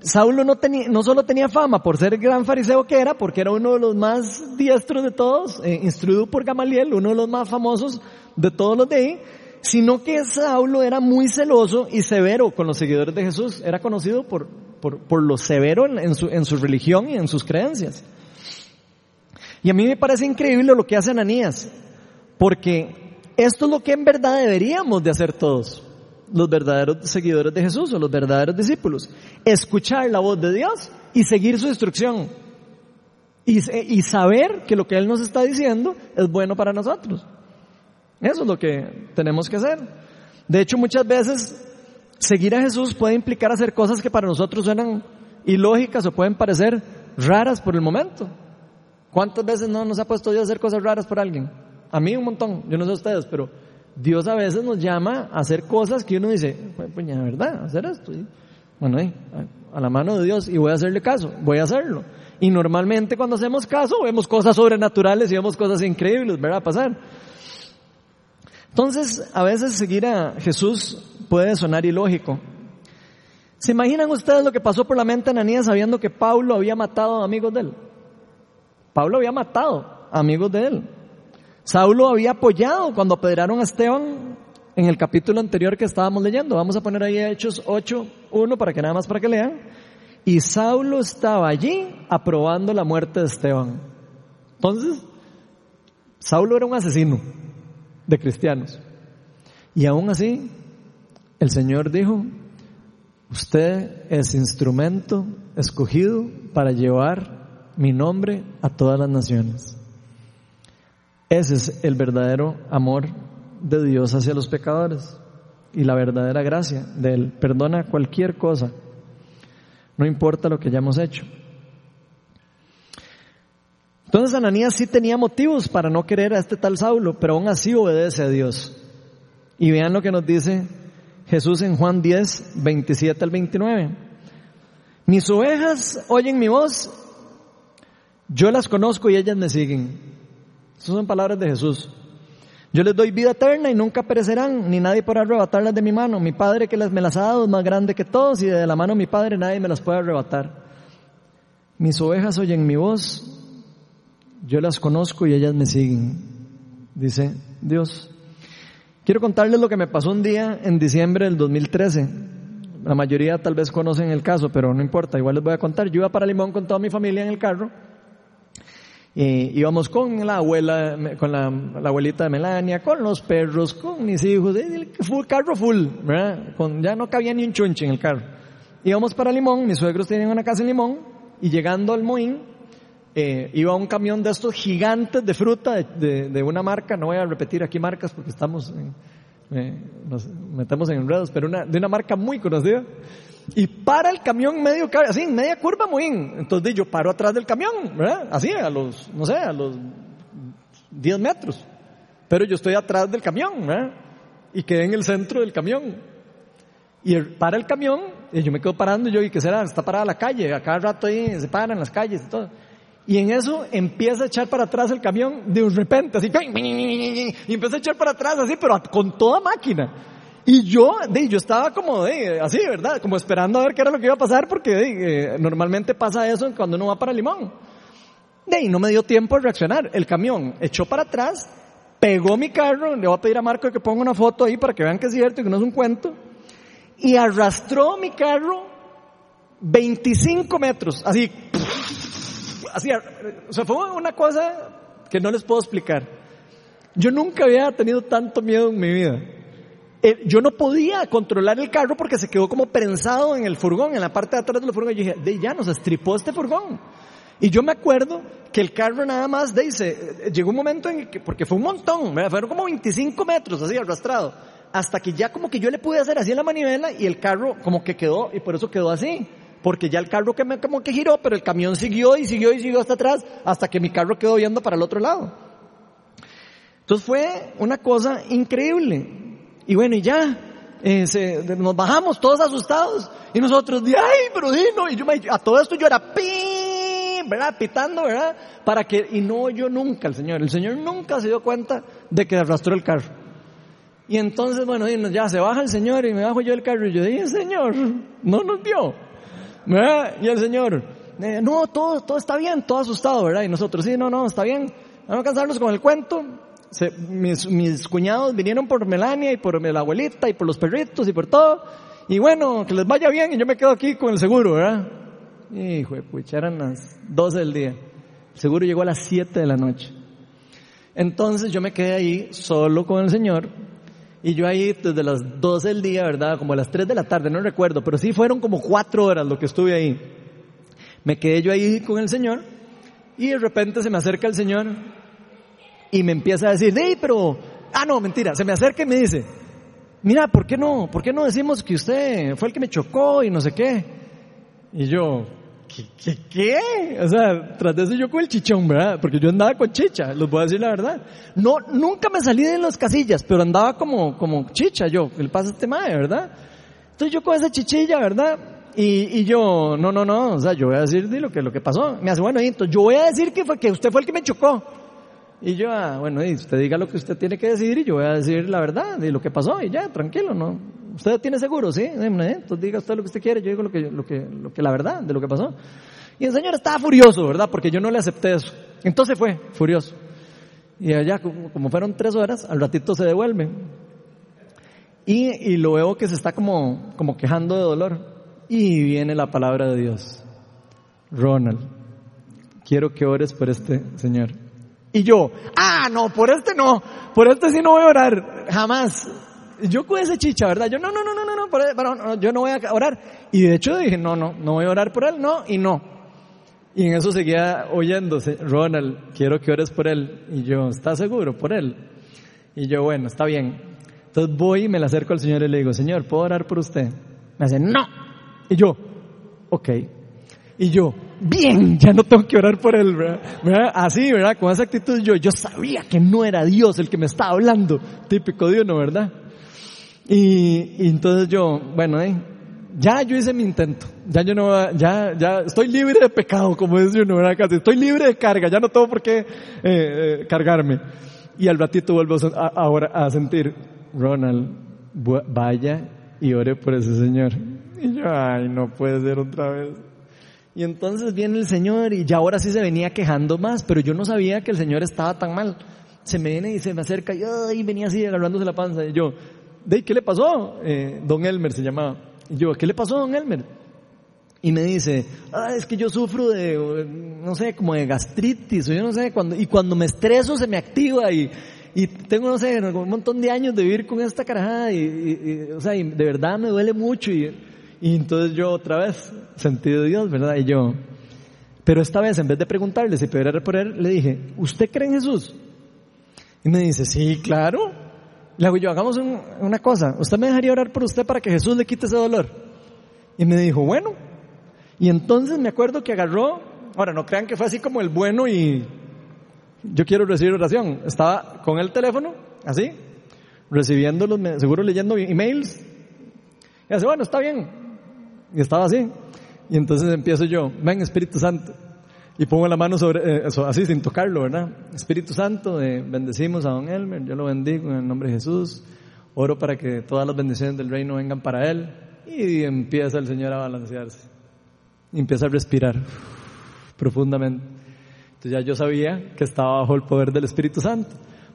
Speaker 1: Saulo no, tenía, no solo tenía fama por ser el gran fariseo que era, porque era uno de los más diestros de todos, eh, instruido por Gamaliel, uno de los más famosos de todos los de ahí, sino que Saulo era muy celoso y severo con los seguidores de Jesús. Era conocido por, por, por lo severo en, su, en su religión y en sus creencias. Y a mí me parece increíble lo que hace Ananías, porque esto es lo que en verdad deberíamos de hacer todos. Los verdaderos seguidores de Jesús o los verdaderos discípulos. Escuchar la voz de Dios y seguir su instrucción. Y, saber que lo que Él nos está diciendo es bueno para nosotros. Eso es lo que tenemos que hacer. De hecho, muchas veces seguir a Jesús puede implicar hacer cosas que para nosotros suenan ilógicas o pueden parecer raras por el momento. ¿Cuántas veces no nos ha puesto Dios a hacer cosas raras por alguien? A mí un montón, yo no sé ustedes, pero Dios a veces nos llama a hacer cosas que uno dice, pues, pues ya, ¿verdad? Hacer esto. bueno, a la mano de Dios y voy a hacerle caso, voy a hacerlo. Y normalmente cuando hacemos caso vemos cosas sobrenaturales y vemos cosas increíbles, ¿verdad? Pasar. Entonces, a veces seguir a Jesús puede sonar ilógico. ¿Se imaginan ustedes lo que pasó por la mente de Ananías sabiendo que Pablo había matado a amigos de él? Pablo había matado a amigos de él. Saulo había apoyado cuando apedrearon a Esteban en el capítulo anterior que estábamos leyendo. Vamos a poner ahí Hechos 8, 1 para que nada más para que lean. Y Saulo estaba allí aprobando la muerte de Esteban. Entonces, Saulo era un asesino de cristianos. Y aún así, el Señor dijo, usted es instrumento escogido para llevar mi nombre a todas las naciones. Ese es el verdadero amor de Dios hacia los pecadores y la verdadera gracia de Él. Perdona cualquier cosa, no importa lo que hayamos hecho. Entonces Ananías sí tenía motivos para no querer a este tal Saulo, pero aún así obedece a Dios. Y vean lo que nos dice Jesús en Juan 10, 27 al 29. Mis ovejas oyen mi voz, yo las conozco y ellas me siguen. Esas son palabras de Jesús. Yo les doy vida eterna y nunca perecerán, ni nadie podrá arrebatarlas de mi mano. Mi Padre que me las ha dado es más grande que todos y de la mano de mi Padre nadie me las puede arrebatar. Mis ovejas oyen mi voz, yo las conozco y ellas me siguen, dice Dios. Quiero contarles lo que me pasó un día en diciembre del 2013. La mayoría tal vez conocen el caso, pero no importa, igual les voy a contar. Yo iba para Limón con toda mi familia en el carro y íbamos con la abuela, con la, abuelita de Melania, con los perros, con mis hijos, el carro full, ¿verdad? Con, ya no cabía ni un chunche en el carro. Íbamos para Limón, mis suegros tenían una casa en Limón, y llegando al Moín, eh, iba un camión de estos gigantes de fruta de, de, una marca, no voy a repetir aquí marcas porque estamos, eh, nos metemos en enredos, pero una, de una marca muy conocida. Y para el camión medio, así, media curva muy. Entonces yo paro atrás del camión, ¿verdad? Así, a los, no sé, a los 10 metros. Pero yo estoy atrás del camión, ¿verdad? Y quedé en el centro del camión. Y para el camión, y yo me quedo parando, y yo, ¿y qué será? Está parada la calle, a cada rato ahí se paran las calles y todo. Y en eso empieza a echar para atrás el camión de repente, así, y empieza a echar para atrás así, pero con toda máquina. Y yo, de, yo estaba como de, así, ¿verdad? Como esperando a ver qué era lo que iba a pasar porque de, normalmente pasa eso cuando uno va para Limón. De no me dio tiempo de reaccionar. El camión echó para atrás, pegó mi carro, le voy a pedir a Marco que ponga una foto ahí para que vean que es cierto y que no es un cuento, y arrastró mi carro 25 metros, así, así, o sea, fue una cosa que no les puedo explicar. Yo nunca había tenido tanto miedo en mi vida. Eh, yo no podía controlar el carro porque se quedó como prensado en el furgón, en la parte de atrás del furgón. Y yo dije, de ya nos estripó este furgón. Y yo me acuerdo que el carro nada más, dice, llegó un momento en que, porque fue un montón, fueron como 25 metros así arrastrado, hasta que ya como que yo le pude hacer así la manivela y el carro como que quedó, y por eso quedó así. Porque ya el carro que como que giró, pero el camión siguió y siguió y siguió hasta atrás, hasta que mi carro quedó viendo para el otro lado. Entonces fue una cosa increíble. Y bueno, y ya, eh, nos bajamos todos asustados. Y nosotros, ay, pero no. Y yo a todo esto yo era pi, ¿verdad? Pitando, ¿verdad? Para que, y no yo nunca el Señor. El Señor nunca se dio cuenta de que arrastró el carro. Y entonces, bueno, ya se baja el Señor y me bajo yo el carro. Y yo dije, Señor, no nos vio. ¿verdad? Y el Señor, eh, no, todo, todo está bien, todo asustado, ¿verdad? Y nosotros, sí, no, no, está bien. Vamos a cansarnos con el cuento mis, cuñados vinieron por Melania y por la abuelita y por los perritos y por todo. Y bueno, que les vaya bien y yo me quedo aquí con el seguro, ¿verdad? Hijo de pucha, eran las 12 del día. El seguro llegó a las 7 de la noche. Entonces yo me quedé ahí solo con el Señor Y yo ahí desde las 12 del día, ¿verdad? Como a las 3 de la tarde, no recuerdo, pero sí fueron como cuatro horas lo que estuve ahí. Me quedé yo ahí con el Señor y de repente se me acerca el Señor y me empieza a decir, ¡Ey, pero! Ah, no, mentira, se me acerca y me dice, mira, ¿por qué no? ¿Por qué no decimos que usted fue el que me chocó y no sé qué? Y yo, ¿qué? ¿Qué? qué? O sea, tras de eso yo con el chichón, ¿verdad? Porque yo andaba con chicha, les voy a decir la verdad. No, nunca me salí de las casillas, pero andaba como, como chicha yo, el pasa este mae, ¿verdad? Entonces yo con esa chichilla, ¿verdad? Y, y yo, no, no, no, o sea, yo voy a decir lo que, lo que pasó. Me hace, bueno, entonces yo voy a decir que fue que usted fue el que me chocó. Y yo, ah, bueno, y usted diga lo que usted tiene que decir y yo voy a decir la verdad y lo que pasó y ya, tranquilo, ¿no? ¿Usted tiene seguro? Sí, entonces diga usted lo que usted quiere, yo digo lo que, lo que, lo que la verdad de lo que pasó. Y el señor estaba furioso, ¿verdad? Porque yo no le acepté eso. Entonces fue, furioso. Y allá, como fueron tres horas, al ratito se devuelve. Y, y lo veo que se está como, como quejando de dolor. Y viene la palabra de Dios. Ronald, quiero que ores por este señor. Y yo, ah, no, por este no, por este sí no voy a orar, jamás. Yo con ese chicha, ¿verdad? Yo, no, no, no, no, no, no, por, pero, no, yo no voy a orar. Y de hecho dije, no, no, no voy a orar por él, no, y no. Y en eso seguía oyéndose, Ronald, quiero que ores por él. Y yo, ¿estás seguro por él? Y yo, bueno, está bien. Entonces voy y me le acerco al Señor y le digo, Señor, ¿puedo orar por usted? Me dice, no. Y yo, ok. Y yo, bien, ya no tengo que orar por él, ¿verdad? ¿verdad? Así, ¿verdad? Con esa actitud yo, yo sabía que no era Dios el que me estaba hablando. Típico Dios, ¿no? ¿Verdad? Y, y entonces yo, bueno, eh, ya yo hice mi intento. Ya yo no, ya, ya estoy libre de pecado, como dice uno, ¿verdad? Casi estoy libre de carga, ya no tengo por qué eh, eh, cargarme. Y al ratito vuelvo a, ahora a sentir, Ronald, vaya y ore por ese señor. Y yo, ay, no puede ser otra vez. Y entonces viene el Señor y ya ahora sí se venía quejando más, pero yo no sabía que el Señor estaba tan mal. Se me viene y se me acerca y venía así agarrándose la panza. Y yo, ¿de qué le pasó? Eh, don Elmer se llamaba. Y yo, ¿qué le pasó don Elmer? Y me dice, ah, es que yo sufro de, no sé, como de gastritis, o yo no sé, cuando, y cuando me estreso se me activa y, y tengo, no sé, un montón de años de vivir con esta carajada y, y, o sea, y de verdad me duele mucho y, y entonces yo otra vez sentí de Dios, ¿verdad? Y yo, pero esta vez en vez de preguntarle si por él, le dije, ¿usted cree en Jesús? Y me dice, sí, claro. Le hago yo, hagamos un, una cosa, ¿usted me dejaría orar por usted para que Jesús le quite ese dolor? Y me dijo, bueno. Y entonces me acuerdo que agarró, ahora no crean que fue así como el bueno y yo quiero recibir oración. Estaba con el teléfono, así, recibiéndolos, seguro leyendo emails. Y hace, bueno, está bien. Y estaba así. Y entonces empiezo yo, ven Espíritu Santo. Y pongo la mano sobre, eso, así sin tocarlo, ¿verdad? Espíritu Santo, eh, bendecimos a don Elmer, yo lo bendigo en el nombre de Jesús. Oro para que todas las bendiciones del reino vengan para él. Y empieza el Señor a balancearse. Y empieza a respirar profundamente. Entonces ya yo sabía que estaba bajo el poder del Espíritu Santo.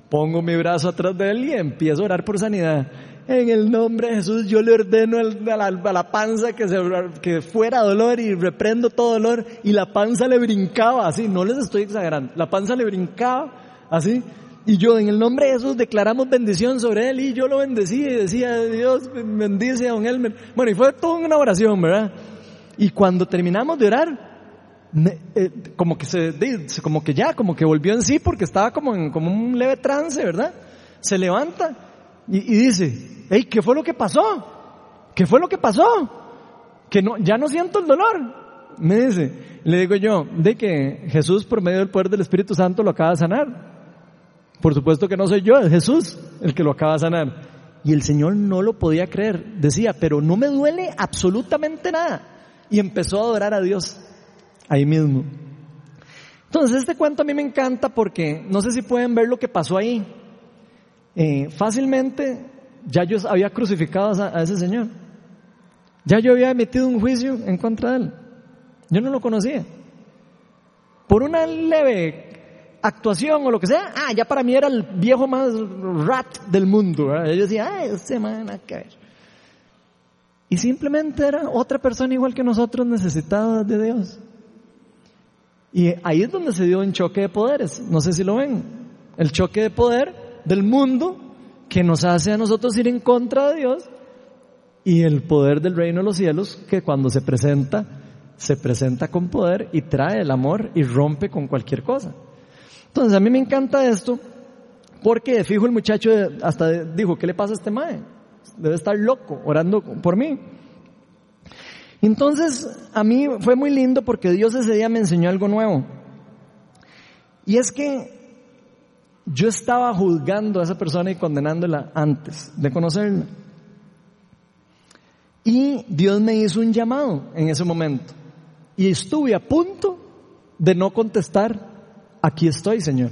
Speaker 1: Pongo mi brazo atrás de él y empiezo a orar por sanidad. En el nombre de Jesús yo le ordeno a la, panza que, se, fuera dolor y reprendo todo dolor y la panza le brincaba así, no les estoy exagerando, la panza le brincaba así y yo en el nombre de Jesús declaramos bendición sobre él y yo lo bendecía y decía Dios bendice a don Elmer. Bueno y fue toda una oración, ¿verdad? Y cuando terminamos de orar, eh, como que se, como que ya, como que volvió en sí porque estaba como en como un leve trance, ¿verdad? Se levanta y dice, hey, ¿qué fue lo que pasó? ¿Qué fue lo que pasó? Que no, ya no siento el dolor. Me dice, le digo yo, de que Jesús por medio del poder del Espíritu Santo lo acaba de sanar. Por supuesto que no soy yo, es Jesús el que lo acaba de sanar. Y el Señor no lo podía creer. Decía, pero no me duele absolutamente nada. Y empezó a adorar a Dios ahí mismo. Entonces este cuento a mí me encanta porque no sé si pueden ver lo que pasó ahí. Eh, fácilmente ya yo había crucificado a, ese señor. Ya yo había emitido un juicio en contra de él. Yo no lo conocía. Por una leve actuación o lo que sea, ah, ya para mí era el viejo más rat del mundo. ¿verdad? Yo decía, ah, este man, a ver. Y simplemente era otra persona igual que nosotros necesitada de Dios. Y ahí es donde se dio un choque de poderes. No sé si lo ven. El choque de poder del mundo que nos hace a nosotros ir en contra de Dios y el poder del reino de los cielos que cuando se presenta, se presenta con poder y trae el amor y rompe con cualquier cosa. Entonces a mí me encanta esto porque de fijo el muchacho hasta dijo, ¿qué le pasa a este mae? Debe estar loco orando por mí. Entonces a mí fue muy lindo porque Dios ese día me enseñó algo nuevo. Y es que yo estaba juzgando a esa persona y condenándola antes de conocerla. Y Dios me hizo un llamado en ese momento. Y estuve a punto de no contestar, aquí estoy, Señor.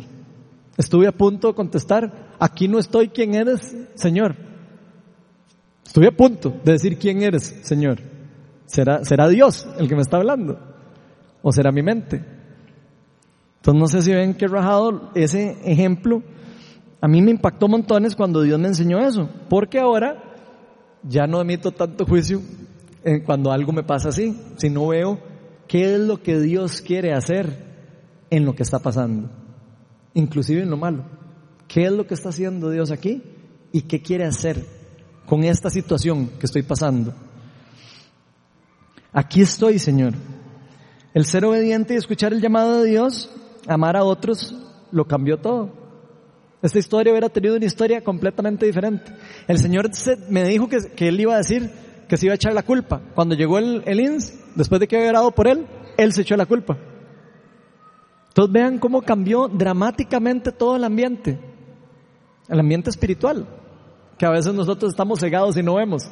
Speaker 1: Estuve a punto de contestar, aquí no estoy, ¿quién eres, Señor? Estuve a punto de decir, ¿quién eres, Señor? ¿Será, será Dios el que me está hablando? ¿O será mi mente? Entonces no sé si ven que rajado ese ejemplo. A mí me impactó montones cuando Dios me enseñó eso. Porque ahora ya no emito tanto juicio cuando algo me pasa así, sino veo qué es lo que Dios quiere hacer en lo que está pasando, inclusive en lo malo. ¿Qué es lo que está haciendo Dios aquí y qué quiere hacer con esta situación que estoy pasando? Aquí estoy, Señor. El ser obediente y escuchar el llamado de Dios, amar a otros, lo cambió todo. Esta historia hubiera tenido una historia completamente diferente. El Señor me dijo que, Él iba a decir que se iba a echar la culpa. Cuando llegó el, el INS, después de que había orado por Él, Él se echó la culpa. Entonces vean cómo cambió dramáticamente todo el ambiente. El ambiente espiritual. Que a veces nosotros estamos cegados y no vemos.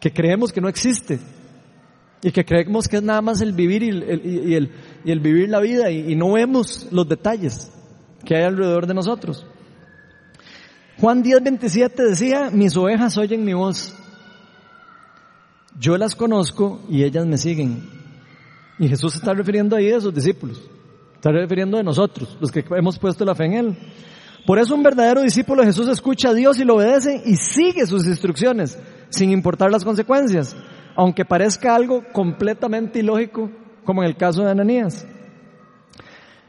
Speaker 1: Que creemos que no existe. Y que creemos que es nada más el vivir y el, y el, vivir la vida y, no vemos los detalles que hay alrededor de nosotros. Juan 10, 27 decía, mis ovejas oyen mi voz. Yo las conozco y ellas me siguen. Y Jesús está refiriendo ahí a sus discípulos. Está refiriendo a nosotros, los que hemos puesto la fe en Él. Por eso un verdadero discípulo de Jesús escucha a Dios y lo obedece y sigue sus instrucciones, sin importar las consecuencias aunque parezca algo completamente ilógico, como en el caso de Ananías.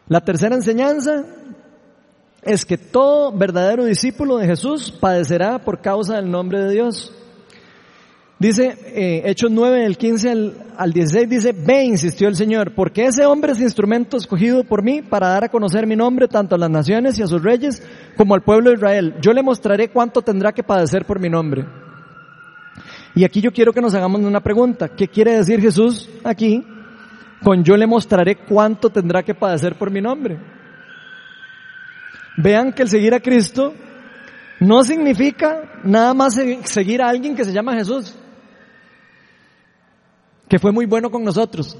Speaker 1: La tercera enseñanza es que todo verdadero discípulo de Jesús padecerá por causa del nombre de Dios. Dice, eh, Hechos 9, del 15 al, al 16, dice, ve, insistió el Señor, porque ese hombre es instrumento escogido por mí para dar a conocer mi nombre tanto a las naciones y a sus reyes como al pueblo de Israel. Yo le mostraré cuánto tendrá que padecer por mi nombre. Y aquí yo quiero que nos hagamos una pregunta. ¿Qué quiere decir Jesús aquí con yo le mostraré cuánto tendrá que padecer por mi nombre? Vean que el seguir a Cristo no significa nada más seguir a alguien que se llama Jesús, que fue muy bueno con nosotros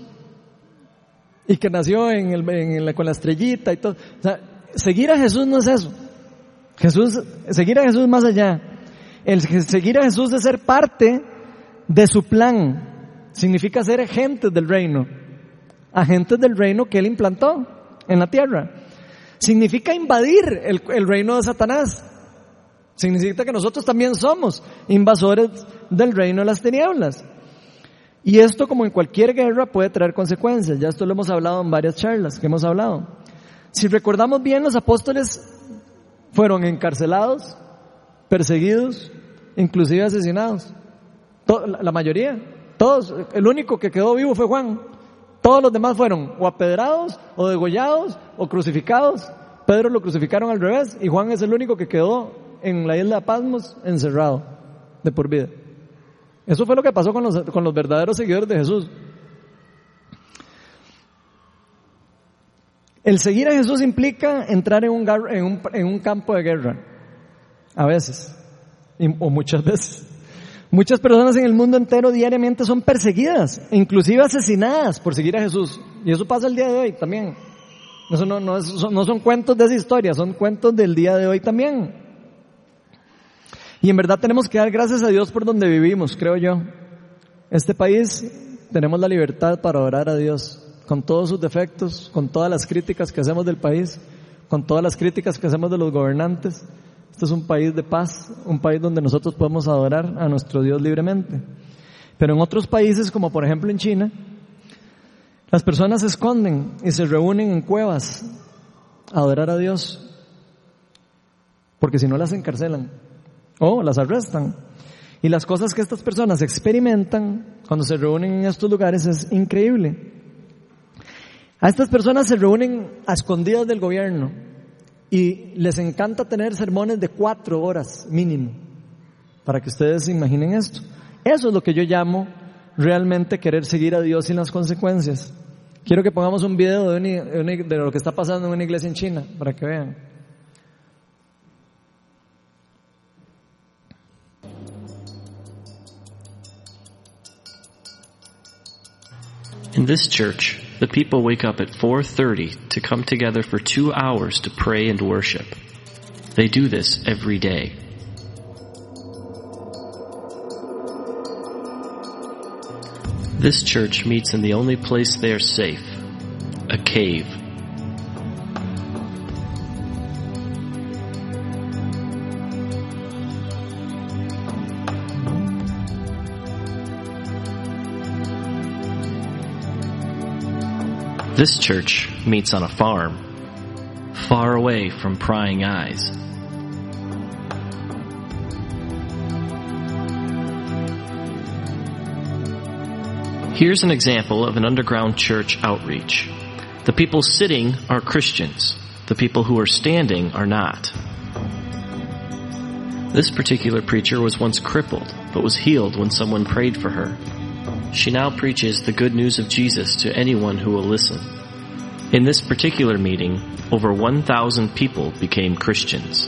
Speaker 1: y que nació en el, con la estrellita y todo. O sea, seguir a Jesús no es eso. Jesús, seguir a Jesús más allá. El seguir a Jesús es ser parte de su plan. Significa ser agentes del reino. Agentes del reino que Él implantó en la tierra. Significa invadir el, el reino de Satanás. Significa que nosotros también somos invasores del reino de las tinieblas. Y esto, como en cualquier guerra, puede traer consecuencias. Ya esto lo hemos hablado en varias charlas que hemos hablado. Si recordamos bien, los apóstoles fueron encarcelados, perseguidos, inclusive asesinados. La mayoría, todos, el único que quedó vivo fue Juan. Todos los demás fueron o apedrados, o degollados, o crucificados. Pedro lo crucificaron al revés y Juan es el único que quedó en la isla de Pasmos encerrado de por vida. Eso fue lo que pasó con los, con los verdaderos seguidores de Jesús. El seguir a Jesús implica entrar en un, en un, en un campo de guerra. A veces. O muchas veces. Muchas personas en el mundo entero diariamente son perseguidas, inclusive asesinadas por seguir a Jesús. Y eso pasa el día de hoy también. Eso no, no, no son cuentos de esa historia, son cuentos del día de hoy también. Y en verdad tenemos que dar gracias a Dios por donde vivimos, creo yo. Este país tenemos la libertad para orar a Dios, con todos sus defectos, con todas las críticas que hacemos del país, con todas las críticas que hacemos de los gobernantes. Este es un país de paz, un país donde nosotros podemos adorar a nuestro Dios libremente. Pero en otros países, como por ejemplo en China, las personas se esconden y se reúnen en cuevas a adorar a Dios. porque si no las encarcelan o las arrestan. Y las cosas que estas personas experimentan cuando se reúnen en estos lugares es increíble. A estas personas se reúnen a escondidas del gobierno y les encanta tener sermones de cuatro horas mínimo, para que ustedes se imaginen esto. Eso es lo que yo llamo realmente querer seguir a Dios sin las consecuencias. Quiero que pongamos un video de, lo que está pasando en una iglesia en China, para que vean.
Speaker 5: In this church, the people wake up at 4.30 to come together for two hours to pray and worship. They do this every day. This church meets in the only place they are safe, a cave. This church meets on a farm, far away from prying eyes. Here's an example of an underground church outreach. The people sitting are Christians. The people who are standing are not. This particular preacher was once crippled, but was healed when someone prayed for her. She now preaches the good news of Jesus to anyone who will listen. In this particular meeting, over 1,000 people became Christians.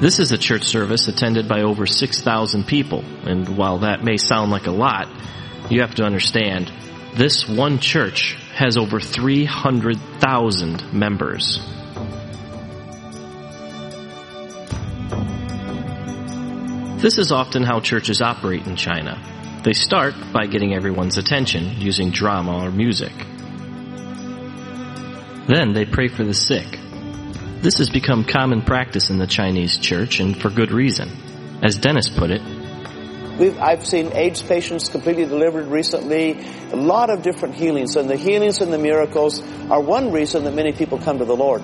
Speaker 5: This is a church service attended by over 6,000 people, and while that may sound like a lot, you have to understand, this one church has over 300,000 members. This is often how churches operate in China. They start by getting everyone's attention using drama or music. Then they pray for the sick, this has become common practice in the Chinese church and for good reason. As Dennis put it,
Speaker 6: We've, I've seen AIDS patients completely delivered recently, a lot of different healings, and the healings and the miracles are one reason that many people come to the Lord.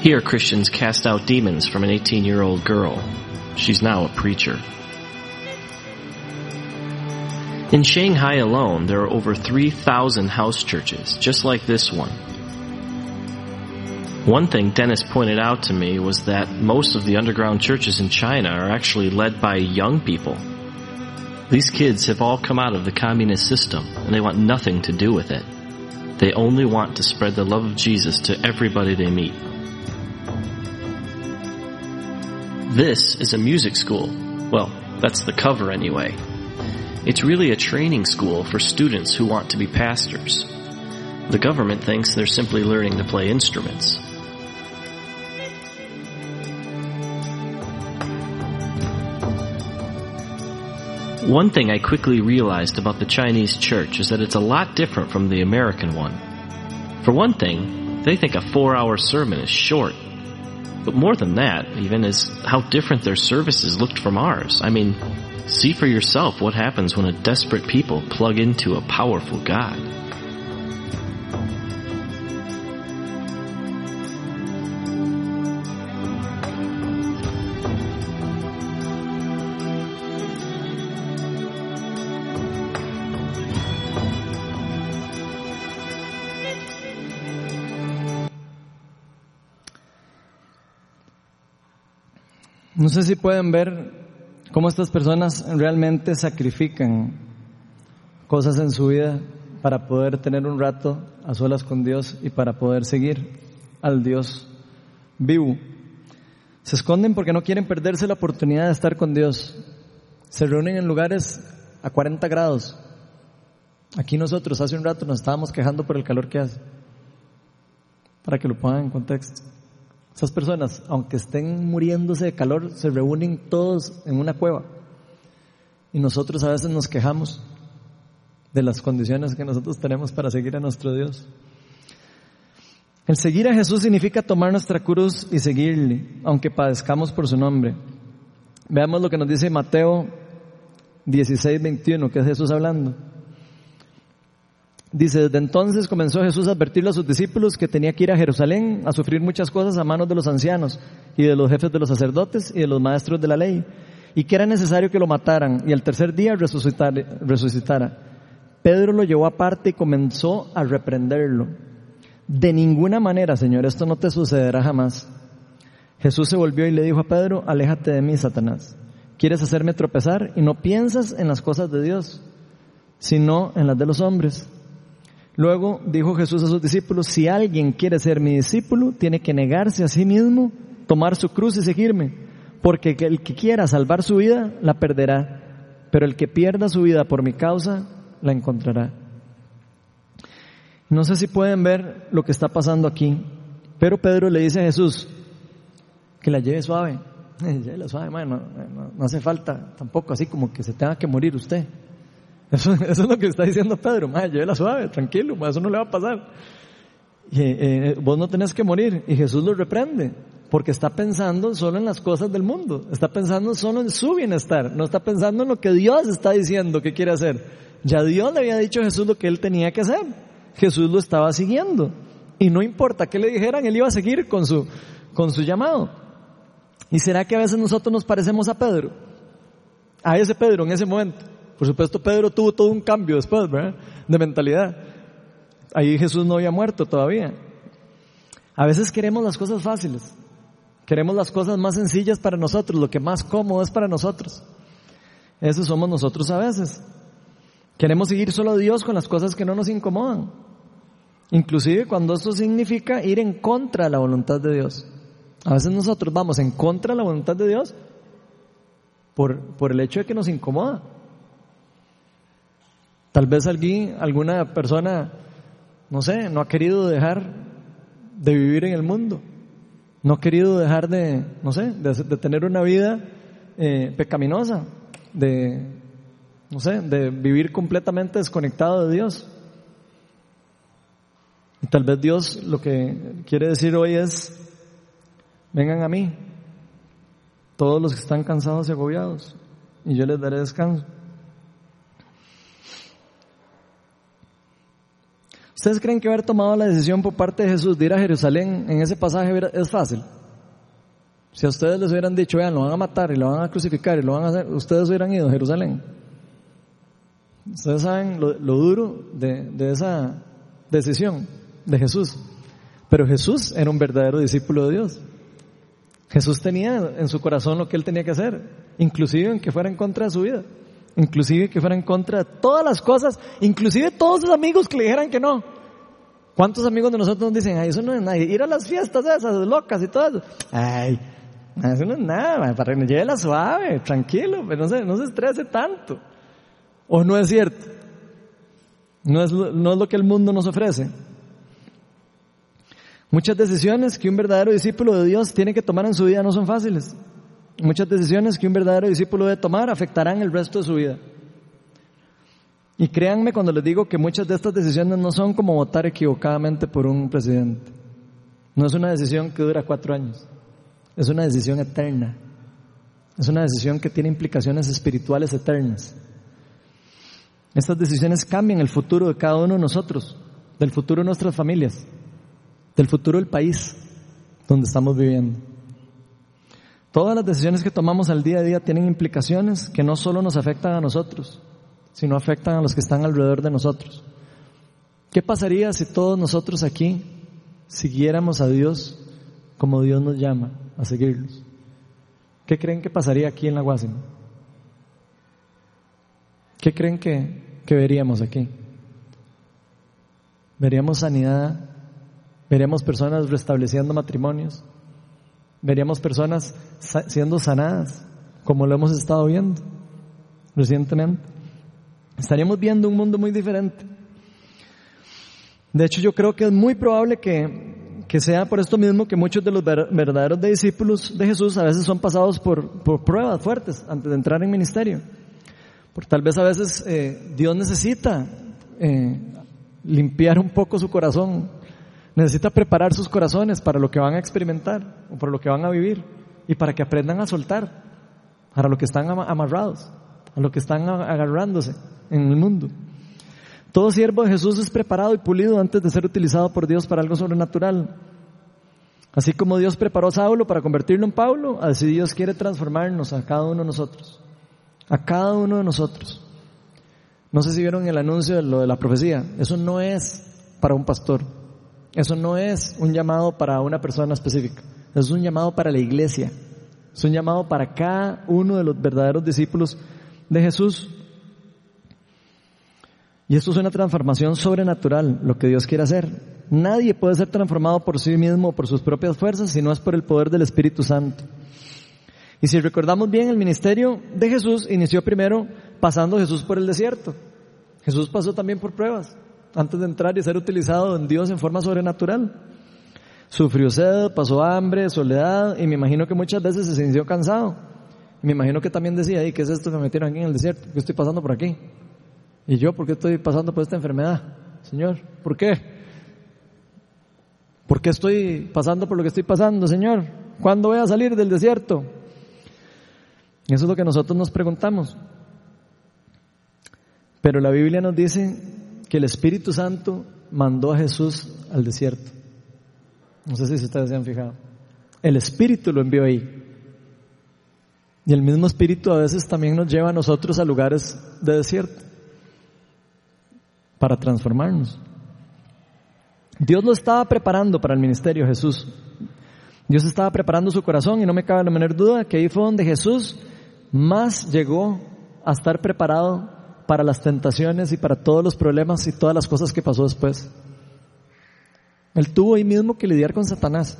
Speaker 5: Here Christians cast out demons from an 18 year old girl. She's now a preacher. In Shanghai alone, there are over 3,000 house churches, just like this one. One thing Dennis pointed out to me was that most of the underground churches in China are actually led by young people. These kids have all come out of the communist system and they want nothing to do with it. They only want to spread the love of Jesus to everybody they meet. This is a music school. Well, that's the cover anyway. It's really a training school for students who want to be pastors. The government thinks they're simply learning to play instruments. One thing I quickly realized about the Chinese church is that it's a lot different from the American one. For one thing, they think a four hour sermon is short. But more than that, even, is how different their services looked from ours. I mean, see for yourself what happens when a desperate people plug into a powerful God.
Speaker 1: No sé si pueden ver cómo estas personas realmente sacrifican cosas en su vida para poder tener un rato a solas con Dios y para poder seguir al Dios vivo. Se esconden porque no quieren perderse la oportunidad de estar con Dios. Se reúnen en lugares a 40 grados. Aquí nosotros hace un rato nos estábamos quejando por el calor que hace. Para que lo pongan en contexto. Esas personas, aunque estén muriéndose de calor, se reúnen todos en una cueva. Y nosotros a veces nos quejamos de las condiciones que nosotros tenemos para seguir a nuestro Dios. El seguir a Jesús significa tomar nuestra cruz y seguirle, aunque padezcamos por su nombre. Veamos lo que nos dice Mateo 16, 21, que es Jesús hablando. Dice, desde entonces comenzó Jesús a advertirle a sus discípulos que tenía que ir a Jerusalén a sufrir muchas cosas a manos de los ancianos y de los jefes de los sacerdotes y de los maestros de la ley, y que era necesario que lo mataran y al tercer día resucitara. Pedro lo llevó aparte y comenzó a reprenderlo. De ninguna manera, Señor, esto no te sucederá jamás. Jesús se volvió y le dijo a Pedro, aléjate de mí, Satanás. Quieres hacerme tropezar y no piensas en las cosas de Dios, sino en las de los hombres. Luego dijo Jesús a sus discípulos, si alguien quiere ser mi discípulo, tiene que negarse a sí mismo, tomar su cruz y seguirme, porque el que quiera salvar su vida, la perderá, pero el que pierda su vida por mi causa, la encontrará. No sé si pueden ver lo que está pasando aquí, pero Pedro le dice a Jesús que la lleve suave, llévela suave, no, no hace falta tampoco así como que se tenga que morir usted. Eso, es lo que está diciendo Pedro. llévela suave, tranquilo, eso no le va a pasar. Y, eh, vos no tenés que morir. Y Jesús lo reprende, porque está pensando solo en las cosas del mundo. Está pensando solo en su bienestar. No está pensando en lo que Dios está diciendo que quiere hacer. Ya Dios le había dicho a Jesús lo que él tenía que hacer. Jesús lo estaba siguiendo. Y no importa qué le dijeran, él iba a seguir con su, con su llamado. ¿Y será que a veces nosotros nos parecemos a Pedro? A ese Pedro en ese momento. Por supuesto, Pedro tuvo todo un cambio después, ¿verdad? De mentalidad. Ahí Jesús no había muerto todavía. A veces queremos las cosas fáciles. Queremos las cosas más sencillas para nosotros, lo que más cómodo es para nosotros. Eso somos nosotros a veces. Queremos seguir solo a Dios con las cosas que no nos incomodan. Inclusive cuando eso significa ir en contra de la voluntad de Dios. A veces nosotros vamos en contra de la voluntad de Dios por, por el hecho de que nos incomoda. Tal vez alguien, alguna persona, no sé, no ha querido dejar de vivir en el mundo. No ha querido dejar de, no sé, de, tener una vida eh, pecaminosa, de, no sé, de vivir completamente desconectado de Dios. Y tal vez Dios lo que quiere decir hoy es, vengan a mí, todos los que están cansados y agobiados, y yo les daré descanso. ¿Ustedes creen que haber tomado la decisión por parte de Jesús de ir a Jerusalén en ese pasaje es fácil? Si a ustedes les hubieran dicho, vean, lo van a matar y lo van a crucificar y lo van a hacer, ustedes hubieran ido a Jerusalén. Ustedes saben lo, duro de, de esa decisión de Jesús. Pero Jesús era un verdadero discípulo de Dios. Jesús tenía en su corazón lo que él tenía que hacer, inclusive en que fuera en contra de su vida inclusive que fuera en contra de todas las cosas, inclusive todos sus amigos que le dijeran que no. ¿Cuántos amigos de nosotros nos dicen, ay, eso no es nada, ir a las fiestas esas locas y todo eso? Ay, eso no es nada, para que lleve la suave, tranquilo, pero no se, no se estrese tanto. ¿O no es cierto? No es, no es lo que el mundo nos ofrece. Muchas decisiones que un verdadero discípulo de Dios tiene que tomar en su vida no son fáciles. Muchas decisiones que un verdadero discípulo debe tomar afectarán el resto de su vida. Y créanme cuando les digo que muchas de estas decisiones no son como votar equivocadamente por un presidente. No es una decisión que dura cuatro años. Es una decisión eterna. Es una decisión que tiene implicaciones espirituales eternas. Estas decisiones cambian el futuro de cada uno de nosotros, del futuro de nuestras familias, del futuro del país donde estamos viviendo. Todas las decisiones que tomamos al día a día tienen implicaciones que no solo nos afectan a nosotros, sino afectan a los que están alrededor de nosotros. ¿Qué pasaría si todos nosotros aquí siguiéramos a Dios como Dios nos llama a seguirlos? ¿Qué creen que pasaría aquí en la Guasima? ¿Qué creen que, que veríamos aquí? ¿Veríamos sanidad? ¿Veríamos personas restableciendo matrimonios? Veríamos personas siendo sanadas, como lo hemos estado viendo recientemente. Estaríamos viendo un mundo muy diferente. De hecho, yo creo que es muy probable que, que sea por esto mismo que muchos de los verdaderos discípulos de Jesús a veces son pasados por, por pruebas fuertes antes de entrar en ministerio. Porque tal vez a veces eh, Dios necesita eh, limpiar un poco su corazón Necesita preparar sus corazones para lo que van a experimentar o para lo que van a vivir y para que aprendan a soltar para lo que están amarrados, a lo que están agarrándose en el mundo. Todo siervo de Jesús es preparado y pulido antes de ser utilizado por Dios para algo sobrenatural. Así como Dios preparó a Saulo para convertirlo en Pablo, así Dios quiere transformarnos a cada uno de nosotros. A cada uno de nosotros. No sé si vieron el anuncio de lo de la profecía. Eso no es para un pastor. Eso no es un llamado para una persona específica. Es un llamado para la iglesia. Es un llamado para cada uno de los verdaderos discípulos de Jesús. Y esto es una transformación sobrenatural, lo que Dios quiere hacer. Nadie puede ser transformado por sí mismo o por sus propias fuerzas, si no es por el poder del Espíritu Santo. Y si recordamos bien, el ministerio de Jesús inició primero pasando Jesús por el desierto. Jesús pasó también por pruebas antes de entrar y ser utilizado en Dios en forma sobrenatural. Sufrió sed, pasó hambre, soledad y me imagino que muchas veces se sintió cansado. Me imagino que también decía, ¿y qué es esto que me metieron aquí en el desierto? ¿Qué estoy pasando por aquí? ¿Y yo por qué estoy pasando por esta enfermedad? Señor, ¿por qué? ¿Por qué estoy pasando por lo que estoy pasando, Señor? ¿Cuándo voy a salir del desierto? Eso es lo que nosotros nos preguntamos. Pero la Biblia nos dice que el Espíritu Santo mandó a Jesús al desierto. No sé si ustedes se han fijado. El Espíritu lo envió ahí. Y el mismo Espíritu a veces también nos lleva a nosotros a lugares de desierto para transformarnos. Dios lo estaba preparando para el ministerio Jesús. Dios estaba preparando su corazón y no me cabe la menor duda que ahí fue donde Jesús más llegó a estar preparado para las tentaciones y para todos los problemas y todas las cosas que pasó después. Él tuvo ahí mismo que lidiar con Satanás,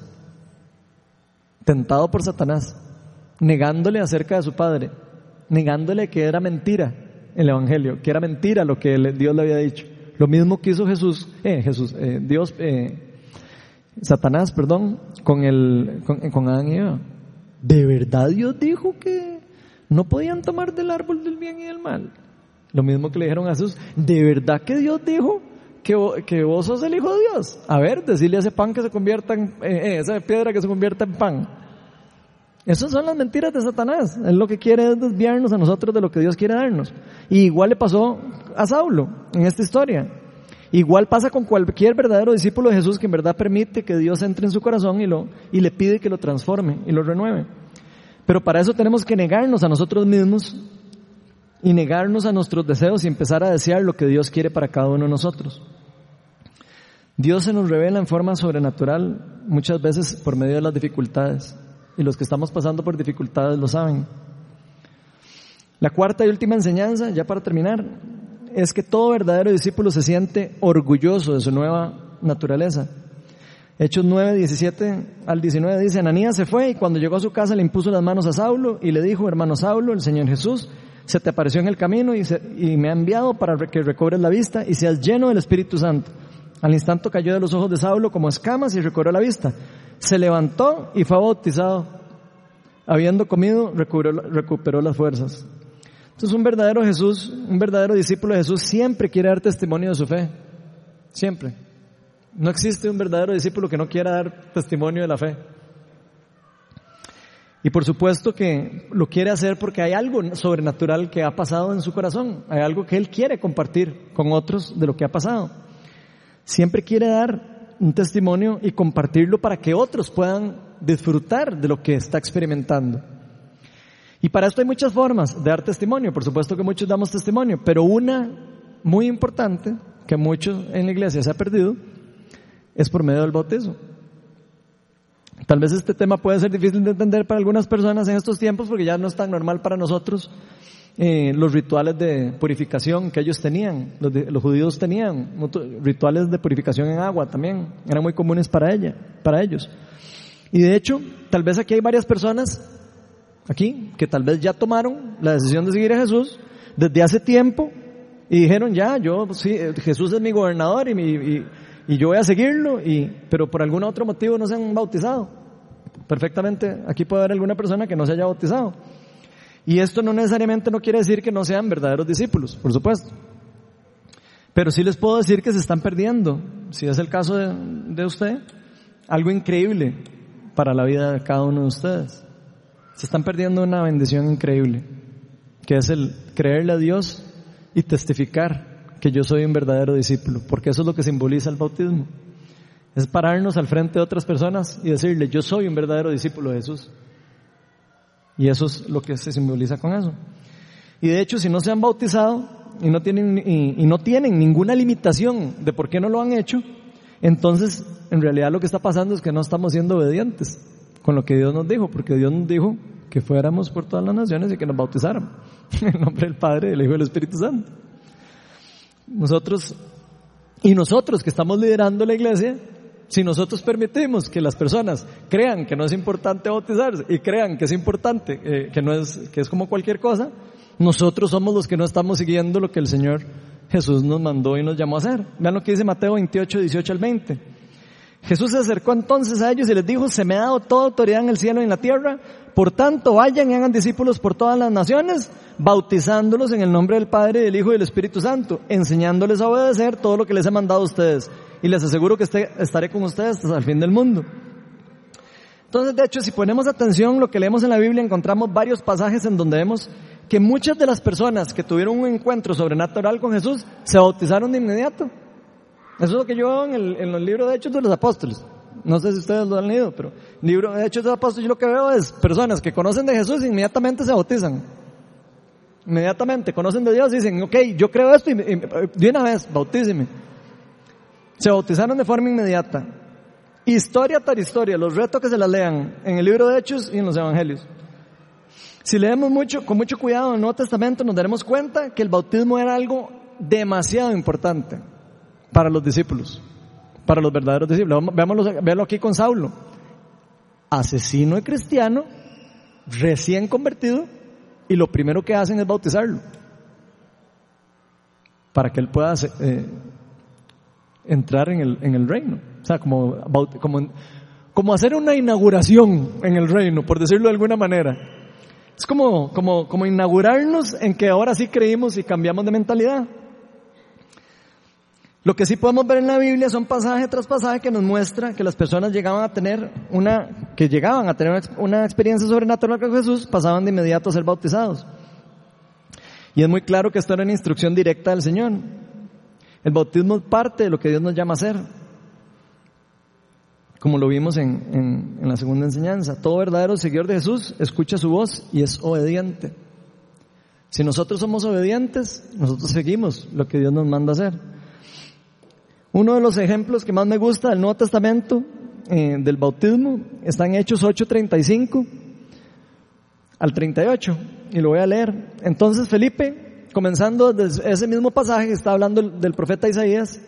Speaker 1: tentado por Satanás, negándole acerca de su padre, negándole que era mentira, el Evangelio, que era mentira lo que Dios le había dicho. Lo mismo que hizo Jesús, eh, Jesús, eh, Dios, eh, Satanás, perdón, con el, con, con Adán y Eva. ¿De verdad Dios dijo que no podían tomar del árbol del bien y del mal? Lo mismo que le dijeron a Jesús, ¿de verdad que Dios dijo que, que vos sos el Hijo de Dios? A ver, decirle a ese pan que se convierta en, eh, esa piedra que se convierta en pan. Esas son las mentiras de Satanás. Él lo que quiere es desviarnos a nosotros de lo que Dios quiere darnos. Y igual le pasó a Saulo en esta historia. Igual pasa con cualquier verdadero discípulo de Jesús que en verdad permite que Dios entre en su corazón y, lo, y le pide que lo transforme y lo renueve. Pero para eso tenemos que negarnos a nosotros mismos y negarnos a nuestros deseos y empezar a desear lo que Dios quiere para cada uno de nosotros. Dios se nos revela en forma sobrenatural muchas veces por medio de las dificultades y los que estamos pasando por dificultades lo saben. La cuarta y última enseñanza, ya para terminar, es que todo verdadero discípulo se siente orgulloso de su nueva naturaleza. Hechos 9, 17 al 19 dice, Ananías se fue y cuando llegó a su casa le impuso las manos a Saulo y le dijo, hermano Saulo, el Señor Jesús se te apareció en el camino y, me ha enviado para que recobres la vista y seas lleno del Espíritu Santo. Al instante cayó de los ojos de Saulo como escamas y recobró la vista se levantó y fue bautizado. Habiendo comido, recuperó, las fuerzas. Entonces un verdadero Jesús, un verdadero discípulo de Jesús siempre quiere dar testimonio de su fe. Siempre. No existe un verdadero discípulo que no quiera dar testimonio de la fe. Y por supuesto que lo quiere hacer porque hay algo sobrenatural que ha pasado en su corazón. Hay algo que él quiere compartir con otros de lo que ha pasado. Siempre quiere dar un testimonio y compartirlo para que otros puedan disfrutar de lo que está experimentando. Y para esto hay muchas formas de dar testimonio, por supuesto que muchos damos testimonio, pero una muy importante que muchos en la iglesia se ha perdido es por medio del bautismo. Tal vez este tema puede ser difícil de entender para algunas personas en estos tiempos porque ya no es tan normal para nosotros eh, los rituales de purificación que ellos tenían, los, judíos tenían rituales de purificación en agua también, eran muy comunes para ella, para ellos. Y de hecho, tal vez aquí hay varias personas, aquí, que tal vez ya tomaron la decisión de seguir a Jesús desde hace tiempo y dijeron ya, yo, sí, Jesús es mi gobernador y, y, y yo voy a seguirlo, y, pero por algún otro motivo no se han bautizado. Perfectamente, aquí puede haber alguna persona que no se haya bautizado. Y esto no necesariamente no quiere decir que no sean verdaderos discípulos, por supuesto. Pero sí les puedo decir que se están perdiendo, si es el caso de, usted, algo increíble para la vida de cada uno de ustedes. Se están perdiendo una bendición increíble que es el creerle a Dios y testificar que yo soy un verdadero discípulo, porque eso es lo que simboliza el bautismo. Es pararnos al frente de otras personas y decirle, yo soy un verdadero discípulo de Jesús. Y eso es lo que se simboliza con eso. Y de hecho, si no se han bautizado y no tienen, y, no tienen ninguna limitación de por qué no lo han hecho, entonces en realidad lo que está pasando es que no estamos siendo obedientes con lo que Dios nos dijo, porque Dios nos dijo que fuéramos por todas las naciones y que nos bautizaran en nombre del Padre, del Hijo y del Espíritu Santo. Nosotros, y nosotros que estamos liderando la iglesia, si nosotros permitimos que las personas crean que no es importante bautizarse y crean que es importante, eh, que no es, que es como cualquier cosa, nosotros somos los que no estamos siguiendo lo que el Señor Jesús nos mandó y nos llamó a hacer. Vean lo que dice Mateo 28, 18 al 20. Jesús se acercó entonces a ellos y les dijo, se me ha dado toda autoridad en el cielo y en la tierra, por tanto vayan y hagan discípulos por todas las naciones, bautizándolos en el nombre del Padre, del Hijo y del Espíritu Santo, enseñándoles a obedecer todo lo que les he mandado a ustedes. Y les aseguro que estaré con ustedes hasta el fin del mundo. Entonces, de hecho, si ponemos atención lo que leemos en la Biblia, encontramos varios pasajes en donde vemos que muchas de las personas que tuvieron un encuentro sobrenatural con Jesús se bautizaron de inmediato. Eso es lo que yo veo en, el, en los libros de Hechos de los Apóstoles. No sé si ustedes lo han leído, pero libro de Hechos de los Apóstoles yo lo que veo es personas que conocen de Jesús e inmediatamente se bautizan. Inmediatamente conocen de Dios y dicen, ok, yo creo esto y, y de una vez, bautíceme. Se bautizaron de forma inmediata. Historia tras historia, los retos que se la lean en el libro de Hechos y en los Evangelios. Si leemos mucho, con mucho cuidado en el Nuevo Testamento, nos daremos cuenta que el bautismo era algo demasiado importante para los discípulos, para los verdaderos discípulos. Veámoslo, véanlo aquí con Saulo. Asesino y cristiano, recién convertido, y lo primero que hacen es bautizarlo. Para que él pueda eh, entrar en el, en el reino. O sea, como, como, como hacer una inauguración en el reino, por decirlo de alguna manera. Es como, como, como inaugurarnos en que ahora sí creímos y cambiamos de mentalidad. Lo que sí podemos ver en la Biblia son pasaje tras pasaje que nos muestra que las personas llegaban a tener una, que llegaban a tener una experiencia sobrenatural con Jesús, pasaban de inmediato a ser bautizados. Y es muy claro que esto era una instrucción directa del Señor. El bautismo es parte de lo que Dios nos llama a hacer. Como lo vimos en, en, en la segunda enseñanza. Todo verdadero seguidor de Jesús escucha su voz y es obediente. Si nosotros somos obedientes, nosotros seguimos lo que Dios nos manda hacer. Uno de los ejemplos que más me gusta del Nuevo Testamento, eh, del bautismo, está en Hechos 8:35 al 38, y lo voy a leer. Entonces Felipe, comenzando desde ese mismo pasaje que está hablando del profeta Isaías,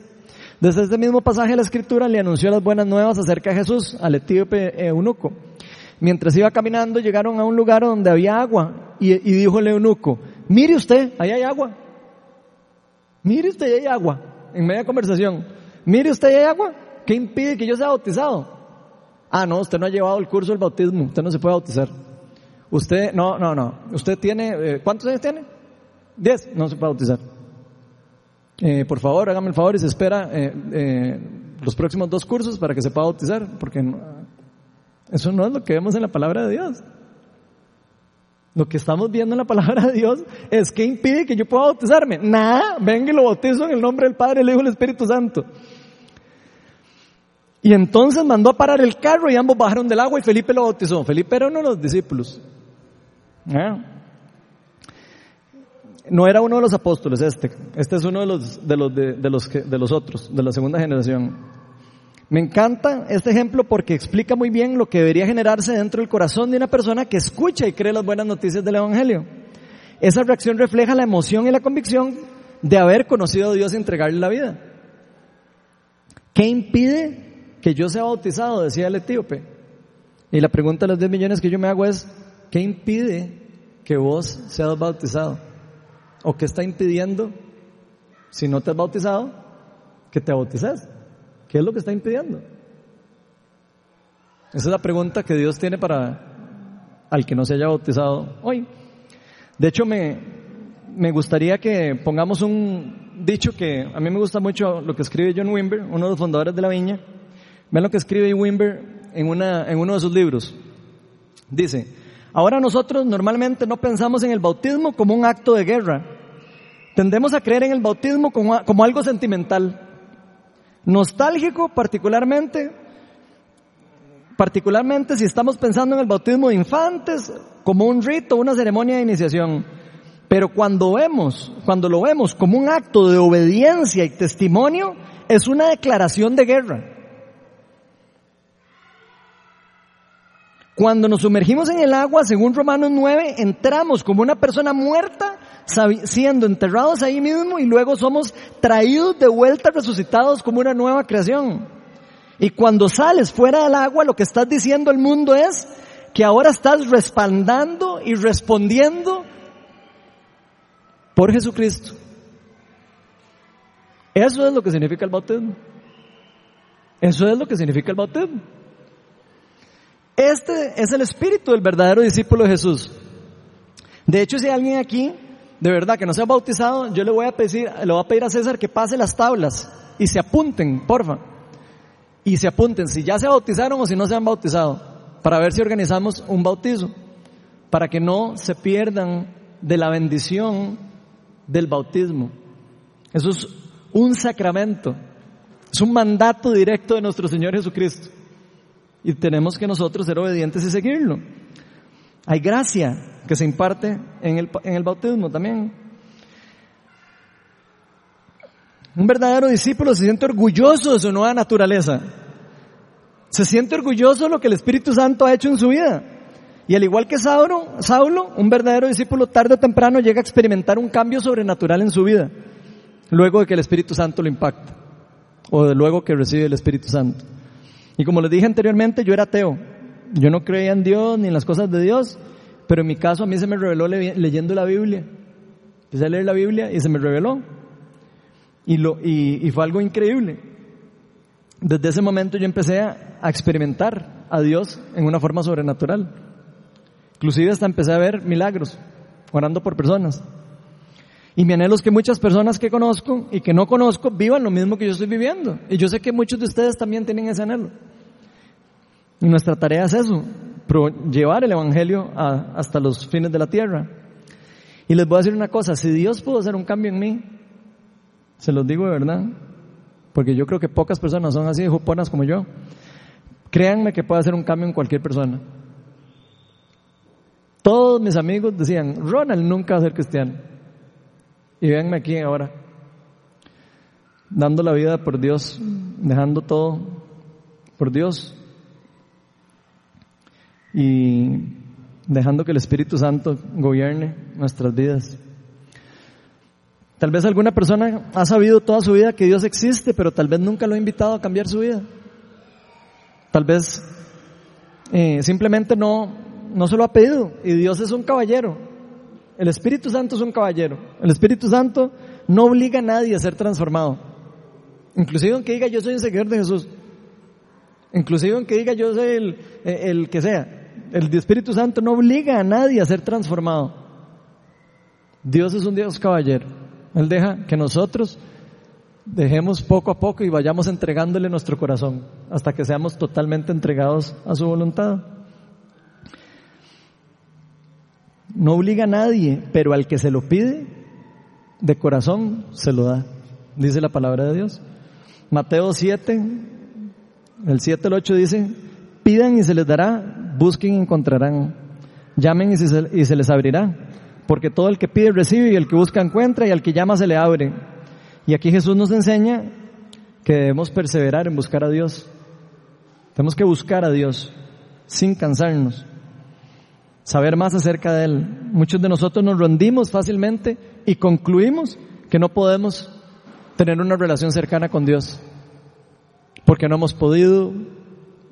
Speaker 1: desde ese mismo pasaje de la escritura le anunció las buenas nuevas acerca de Jesús al etíope eunuco. Mientras iba caminando llegaron a un lugar donde había agua y, y dijo el eunuco, mire usted, ahí hay agua. Mire usted, ahí hay agua en media conversación, mire usted, ¿hay agua? ¿Qué impide que yo sea bautizado? Ah, no, usted no ha llevado el curso del bautismo, usted no se puede bautizar. Usted, no, no, no, usted tiene, eh, ¿cuántos años tiene? Diez, no se puede bautizar. Eh, por favor, hágame el favor y se espera eh, los próximos dos cursos para que se pueda bautizar, porque no, eso no es lo que vemos en la palabra de Dios. Lo que estamos viendo en la palabra de Dios es que impide que yo pueda bautizarme. Nada, venga y lo bautizo en el nombre del Padre, el Hijo y el Espíritu Santo. Y entonces mandó a parar el carro y ambos bajaron del agua y Felipe lo bautizó. Felipe era uno de los discípulos. No era uno de los apóstoles este. Este es uno de los, de los, de, de los, de los otros, de la segunda generación. Me encanta este ejemplo porque explica muy bien lo que debería generarse dentro del corazón de una persona que escucha y cree las buenas noticias del Evangelio. Esa reacción refleja la emoción y la convicción de haber conocido a Dios y entregarle la vida. ¿Qué impide que yo sea bautizado? Decía el etíope. Y la pregunta de los 10 millones que yo me hago es, ¿qué impide que vos seas bautizado? ¿O qué está impidiendo, si no te has bautizado, que te bautices? ¿Qué es lo que está impidiendo? Esa es la pregunta que Dios tiene para al que no se haya bautizado hoy. De hecho, me, me gustaría que pongamos un dicho que a mí me gusta mucho lo que escribe John Wimber, uno de los fundadores de la viña. Vean lo que escribe Wimber en, una, en uno de sus libros. Dice, Ahora nosotros normalmente no pensamos en el bautismo como un acto de guerra. Tendemos a creer en el bautismo como, como algo sentimental. Nostálgico particularmente, particularmente si estamos pensando en el bautismo de infantes como un rito, una ceremonia de iniciación. Pero cuando vemos, cuando lo vemos como un acto de obediencia y testimonio, es una declaración de guerra. Cuando nos sumergimos en el agua, según Romanos 9, entramos como una persona muerta, siendo enterrados ahí mismo y luego somos traídos de vuelta, resucitados como una nueva creación. Y cuando sales fuera del agua, lo que estás diciendo al mundo es que ahora estás respaldando y respondiendo por Jesucristo. Eso es lo que significa el bautismo. Eso es lo que significa el bautismo. Este es el espíritu del verdadero discípulo de Jesús. De hecho, si hay alguien aquí, de verdad, que no se ha bautizado, yo le voy a pedir, a a César que pase las tablas y se apunten, porfa. Y se apunten si ya se bautizaron o si no se han bautizado, para ver si organizamos un bautizo, para que no se pierdan de la bendición del bautismo. Eso es un sacramento, es un mandato directo de nuestro Señor Jesucristo. Y tenemos que nosotros ser obedientes y seguirlo. Hay gracia que se imparte en el, en el bautismo también. Un verdadero discípulo se siente orgulloso de su nueva naturaleza. Se siente orgulloso de lo que el Espíritu Santo ha hecho en su vida. Y al igual que Saulo, Saulo, un verdadero discípulo tarde o temprano llega a experimentar un cambio sobrenatural en su vida, luego de que el Espíritu Santo lo impacta, o de luego que recibe el Espíritu Santo. Y como les dije anteriormente, yo era ateo. Yo no creía en Dios ni en las cosas de Dios, pero en mi caso a mí se me reveló leyendo la Biblia. Empecé a leer la Biblia y se me reveló. Y, lo, y, fue algo increíble. Desde ese momento yo empecé a, a experimentar a Dios en una forma sobrenatural. Inclusive hasta empecé a ver milagros, orando por personas. Y mi anhelo es que muchas personas que conozco y que no conozco vivan lo mismo que yo estoy viviendo. Y yo sé que muchos de ustedes también tienen ese anhelo. Y nuestra tarea es eso, llevar el Evangelio hasta los fines de la tierra. Y les voy a decir una cosa, si Dios pudo hacer un cambio en mí, se los digo de verdad, porque yo creo que pocas personas son así de juponas como yo, créanme que puede hacer un cambio en cualquier persona. Todos mis amigos decían, Ronald nunca va a ser cristiano. Y véanme aquí ahora, dando la vida por Dios, dejando todo por Dios y dejando que el Espíritu Santo gobierne nuestras vidas. Tal vez alguna persona ha sabido toda su vida que Dios existe, pero tal vez nunca lo ha invitado a cambiar su vida. Tal vez eh, simplemente no, no se lo ha pedido y Dios es un caballero el Espíritu Santo es un caballero. El Espíritu Santo no obliga a nadie a ser transformado. Inclusive aunque diga yo soy un seguidor de Jesús. Inclusive aunque diga yo soy el, el que sea. El Espíritu Santo no obliga a nadie a ser transformado. Dios es un Dios caballero. Él deja que nosotros dejemos poco a poco y vayamos entregándole nuestro corazón hasta que seamos totalmente entregados a su voluntad. No obliga a nadie, pero al que se lo pide, de corazón se lo da. Dice la palabra de Dios. Mateo 7, el 7 al 8 dice, pidan y se les dará, busquen y encontrarán, llamen y se, y se les abrirá, porque todo el que pide recibe y el que busca encuentra y al que llama se le abre. Y aquí Jesús nos enseña que debemos perseverar en buscar a Dios. Tenemos que buscar a Dios sin cansarnos saber más acerca de Él. Muchos de nosotros nos rendimos fácilmente y concluimos que no podemos tener una relación cercana con Dios, porque no hemos podido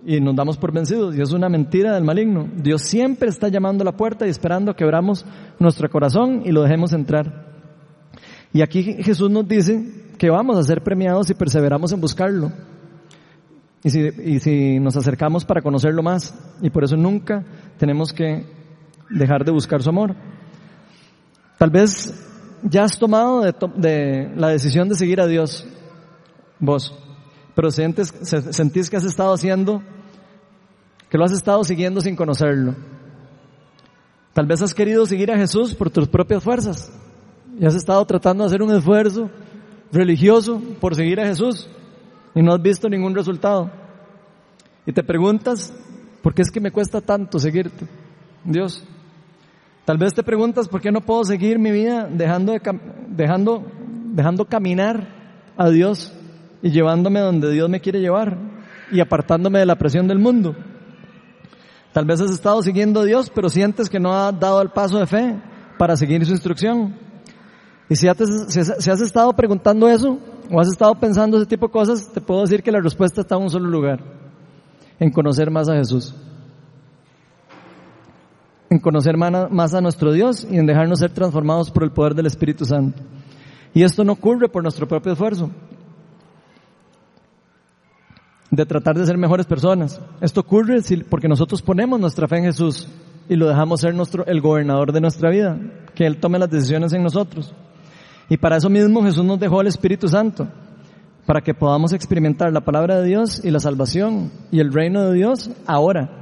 Speaker 1: y nos damos por vencidos. Y es una mentira del maligno. Dios siempre está llamando a la puerta y esperando que abramos nuestro corazón y lo dejemos entrar. Y aquí Jesús nos dice que vamos a ser premiados si perseveramos en buscarlo. Y si, y si nos acercamos para conocerlo más. Y por eso nunca tenemos que dejar de buscar su amor. Tal vez ya has tomado de, la decisión de seguir a Dios, vos, pero sientes, sentís que has estado haciendo, que lo has estado siguiendo sin conocerlo. Tal vez has querido seguir a Jesús por tus propias fuerzas y has estado tratando de hacer un esfuerzo religioso por seguir a Jesús y no has visto ningún resultado. Y te preguntas, ¿por qué es que me cuesta tanto seguirte? Dios. Tal vez te preguntas, ¿por qué no puedo seguir mi vida dejando, de, dejando, dejando caminar a Dios y llevándome donde Dios me quiere llevar y apartándome de la presión del mundo? Tal vez has estado siguiendo a Dios, pero sientes que no has dado el paso de fe para seguir su instrucción. Y si has, estado preguntando eso, o has estado pensando ese tipo de cosas, te puedo decir que la respuesta está en un solo lugar, en conocer más a Jesús. En conocer más a nuestro Dios y en dejarnos ser transformados por el poder del Espíritu Santo. Y esto no ocurre por nuestro propio esfuerzo, de tratar de ser mejores personas. Esto ocurre porque nosotros ponemos nuestra fe en Jesús y lo dejamos ser el gobernador de nuestra vida, que Él tome las decisiones en nosotros. Y para eso mismo Jesús nos dejó el Espíritu Santo, para que podamos experimentar la palabra de Dios y la salvación y el reino de Dios ahora,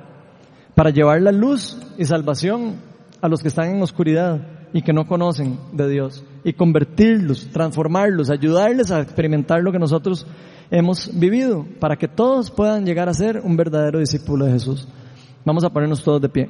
Speaker 1: para llevar la luz y salvación a los que están en oscuridad y que no conocen de Dios, y convertirlos, transformarlos, ayudarles a experimentar lo que nosotros hemos vivido, para que todos puedan llegar a ser un verdadero discípulo de Jesús. Vamos a ponernos todos de pie.